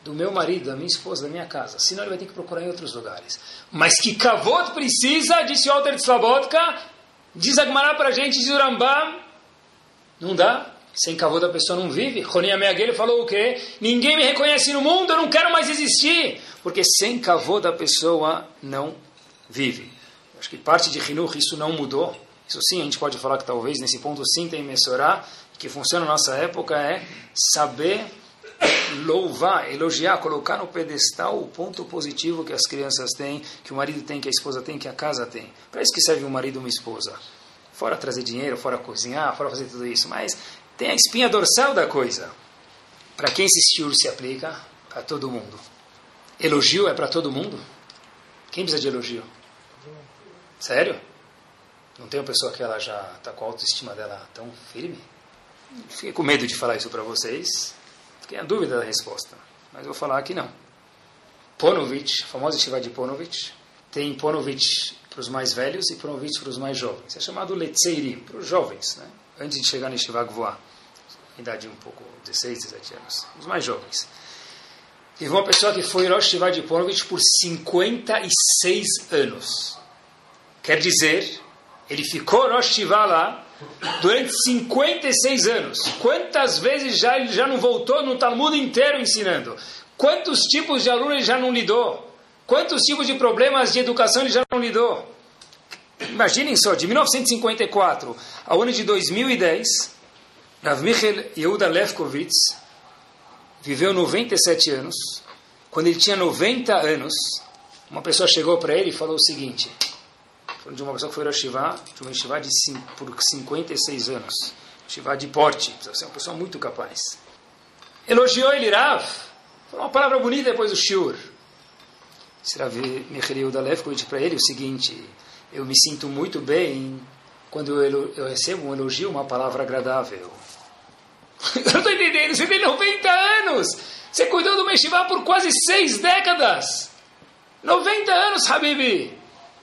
do meu marido, da minha esposa, da minha casa. Senão ele vai ter que procurar em outros lugares. Mas que Kavod precisa, disse Walter de Slabotka, diz Agmará para a gente, diz o Rambam, não dá. Sem Kavod a pessoa não vive. Roninha Meaguele falou o quê? Ninguém me reconhece no mundo, eu não quero mais existir. Porque sem Kavod a pessoa não vive. Acho que parte de Hinuch isso não mudou. Isso sim, a gente pode falar que talvez nesse ponto sim tem Messorá, que funciona na nossa época, é saber louvar, elogiar, colocar no pedestal o ponto positivo que as crianças têm, que o marido tem, que a esposa tem, que a casa tem. Para isso que serve um marido e uma esposa. Fora trazer dinheiro, fora cozinhar, fora fazer tudo isso. Mas tem a espinha dorsal da coisa. Para quem esse shiur se aplica? Para todo mundo. Elogio é para todo mundo? Quem precisa de elogio? Sério? Não tem uma pessoa que ela já está com a autoestima dela tão firme? Fiquei com medo de falar isso para vocês, Fiquei dúvida da resposta, mas vou falar que não. Ponovich, famoso estiva de Ponovich, tem Ponovich para os mais velhos e Ponovich para os mais jovens. É chamado Letseirim, para os jovens, né? antes de chegar no Shiva voar. Idade um pouco, 16, 17 anos. Os mais jovens. Teve uma pessoa que foi Rosh Shiva de Ponovich por 56 anos. Quer dizer, ele ficou Rosh Shiva lá Durante 56 anos. Quantas vezes já ele já não voltou no Talmud inteiro ensinando? Quantos tipos de aluno ele já não lidou? Quantos tipos de problemas de educação ele já não lidou? Imaginem só, de 1954 ao ano de 2010, Rav Yehuda Lefkowitz viveu 97 anos. Quando ele tinha 90 anos, uma pessoa chegou para ele e falou o seguinte: de uma pessoa que foi a Shiva, de uma Shiva de por 56 anos, Shiva de porte, precisa ser uma pessoa muito capaz. Elogiou ele, Rav, falou uma palavra bonita depois do Shur. Rav Michel Yehuda Lefkowitz para ele o seguinte: eu me sinto muito bem quando eu, eu recebo um elogio, uma palavra agradável. Eu não estou entendendo, você tem 90 anos, você cuidou do Meshivá por quase seis décadas. 90 anos, Habibi.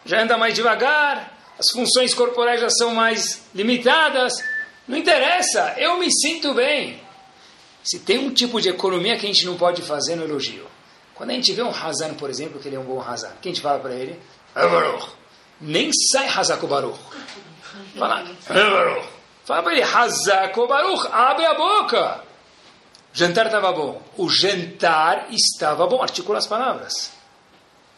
Já anda mais devagar, as funções corporais já são mais limitadas. Não interessa, eu me sinto bem. Se tem um tipo de economia que a gente não pode fazer no elogio. Quando a gente vê um Hazan, por exemplo, que ele é um bom Hazan, quem a gente fala para ele? Nem sai Hazak Baruch. Fala. Fala para ele, Hazak Baruch, abre a boca. Jantar estava bom. O jantar estava bom. Articula as palavras.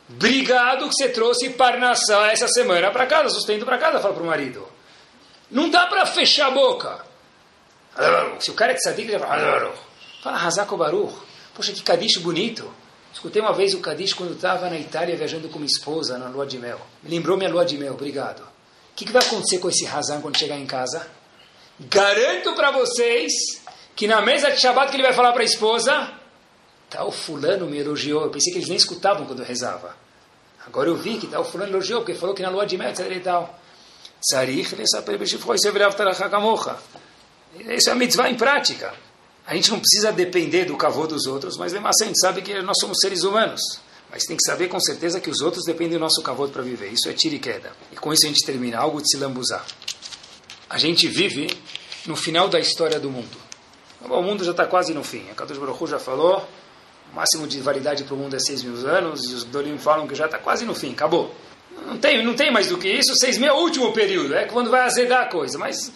Obrigado que você trouxe Parnassá essa semana para casa, sustento para casa, fala para o marido. Não dá para fechar a boca. Se o cara é de tzadik, ele fala, fala Hazak Baruch. Poxa, que cadicho bonito. Escutei uma vez o Kadish quando estava na Itália viajando com minha esposa na lua de mel. Me lembrou minha lua de mel, obrigado. O que, que vai acontecer com esse Hazan quando chegar em casa? Garanto para vocês que na mesa de Shabbat que ele vai falar para a esposa, tal fulano me elogiou. Eu pensei que eles nem escutavam quando eu rezava. Agora eu vi que tal fulano elogiou, porque falou que na lua de mel, e tal. Tzarich, isso é a mitzvah em prática. A gente não precisa depender do cavô dos outros, mas assim a gente sabe que nós somos seres humanos. Mas tem que saber com certeza que os outros dependem do nosso cavô para viver. Isso é tira e queda. E com isso a gente termina algo de se lambuzar. A gente vive no final da história do mundo. O mundo já está quase no fim. A Kadosh Baruch Hu já falou, o máximo de validade para o mundo é 6 mil anos, e os Dorim falam que já está quase no fim, acabou. Não tem, não tem mais do que isso, 6 mil é o último período, é quando vai azedar a coisa, mas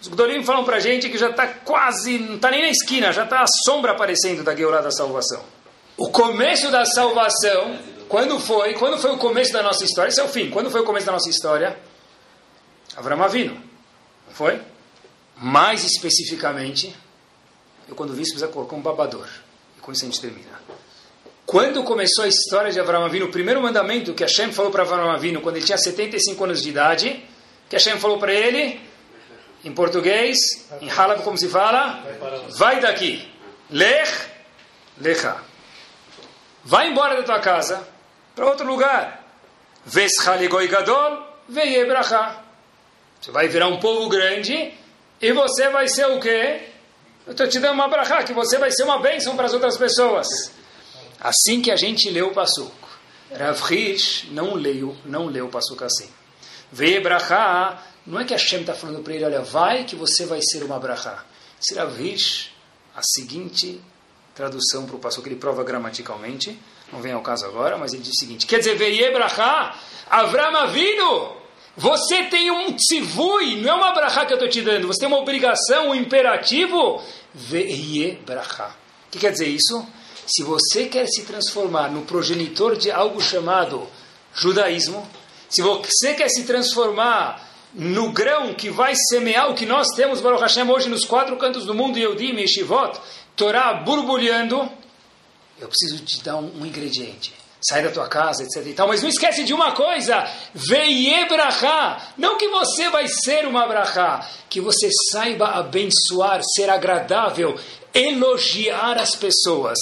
os Gdolim falam para a gente que já está quase, não está nem na esquina, já está a sombra aparecendo da Geulah da salvação. O começo da salvação, quando foi? Quando foi o começo da nossa história? Esse é o fim. Quando foi o começo da nossa história? Avram Avinu. Não foi? Mais especificamente, eu quando vi isso precisa colocar um babador. Com isso a gente termina. Quando começou a história de Avram Avinu, o primeiro mandamento que Hashem falou para Avram Avinu, quando ele tinha 75 anos de idade, que Hashem falou para ele, em português, em Halab como se fala? Vai daqui. Lech, lecha. Vai embora da tua casa para outro lugar. Veschaligoi gadol, veiebracha. Você vai virar um povo grande e você vai ser o quê? Eu estou te dando uma brachá, que você vai ser uma bênção para as outras pessoas. Assim que a gente leu o Passuco. Rav não leu, não leu o Passuco assim. Veiebracha não é que Hashem está falando para ele, olha, vai que você vai ser uma brachá. Siravish, a seguinte tradução para o passo que ele prova gramaticalmente, não vem ao caso agora, mas ele diz o seguinte, quer dizer, Veie brachá, Avram Avinu, você tem um tzivui, não é uma brachá que eu estou te dando, você tem uma obrigação, um imperativo, Veie brachá. O que quer dizer isso? Se você quer se transformar no progenitor de algo chamado judaísmo, se você quer se transformar no grão que vai semear o que nós temos, Baruch Hashem, hoje nos quatro cantos do mundo, Yehudim e Shivot, Torá borbulhando, eu preciso te dar um, um, ingrediente. Sai da tua casa, etc. E tal. Mas não esquece de uma coisa: Veie brachá. Não que você vai ser uma brachá, que você saiba abençoar, ser agradável, elogiar as pessoas.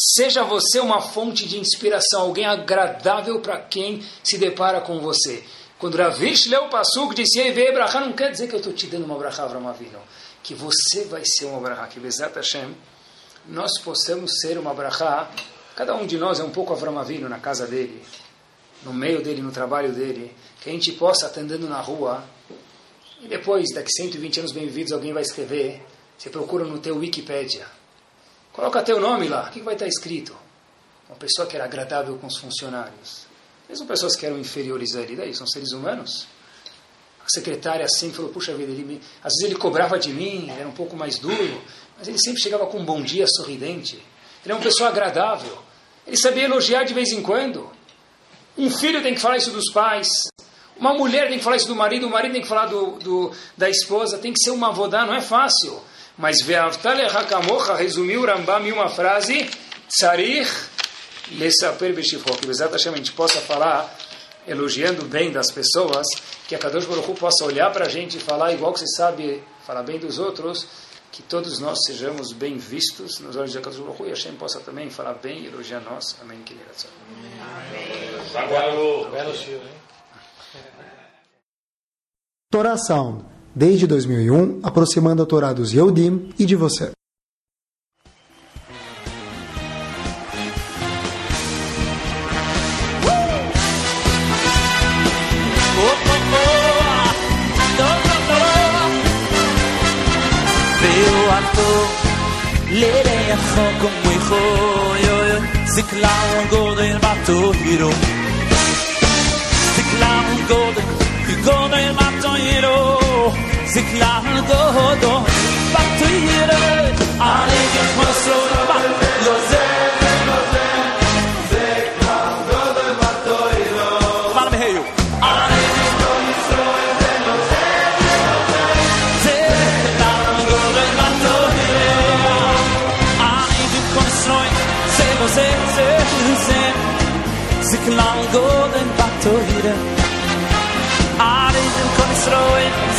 Seja você uma fonte de inspiração, alguém agradável para quem se depara com você. Quando Ravish leu Passuk, disse, Ei, brachá, não quer dizer que eu estou te dando uma brachá, Avinu. Que você vai ser uma brachá, que Bezat Hashem, nós possamos ser uma brachá, cada um de nós é um pouco Avram Avinu na casa dele, no meio dele, no trabalho dele, que a gente possa estar andando na rua, e depois, daqui 120 anos bem-vindos, alguém vai escrever, você procura no teu Wikipedia, coloca teu nome lá, o que vai estar escrito? Uma pessoa que era agradável com os funcionários mesmo pessoas que eram inferiores a ele, daí são seres humanos. A secretária assim falou, puxa vida, ele me... às vezes ele cobrava de mim, era um pouco mais duro, mas ele sempre chegava com um bom dia sorridente. Ele é uma pessoa agradável. Ele sabia elogiar de vez em quando. Um filho tem que falar isso dos pais. Uma mulher tem que falar isso do marido, o marido tem que falar do, do da esposa. Tem que ser uma avodá, não é fácil. Mas Ve'avtale Hakamocha resumiu o Rambam em uma frase, Tsarich Lesaper Beshivho. Que a gente possa falar elogiando bem das pessoas, que a Kadosh Baruch Hu possa olhar para a gente e falar igual que você sabe falar bem dos outros, que todos nós sejamos bem vistos nos olhos de Kadosh Baruch e Hashem possa também falar bem e elogiar nós. Amém. Torá Sound, desde 2001, aproximando a Torá dos Yehudim e de você. lele a foco muy joyo yo si clavo un hiro. Si clavo un gol de hiro. Si clavo bato hiro. Ale ge solo va lo Throw it.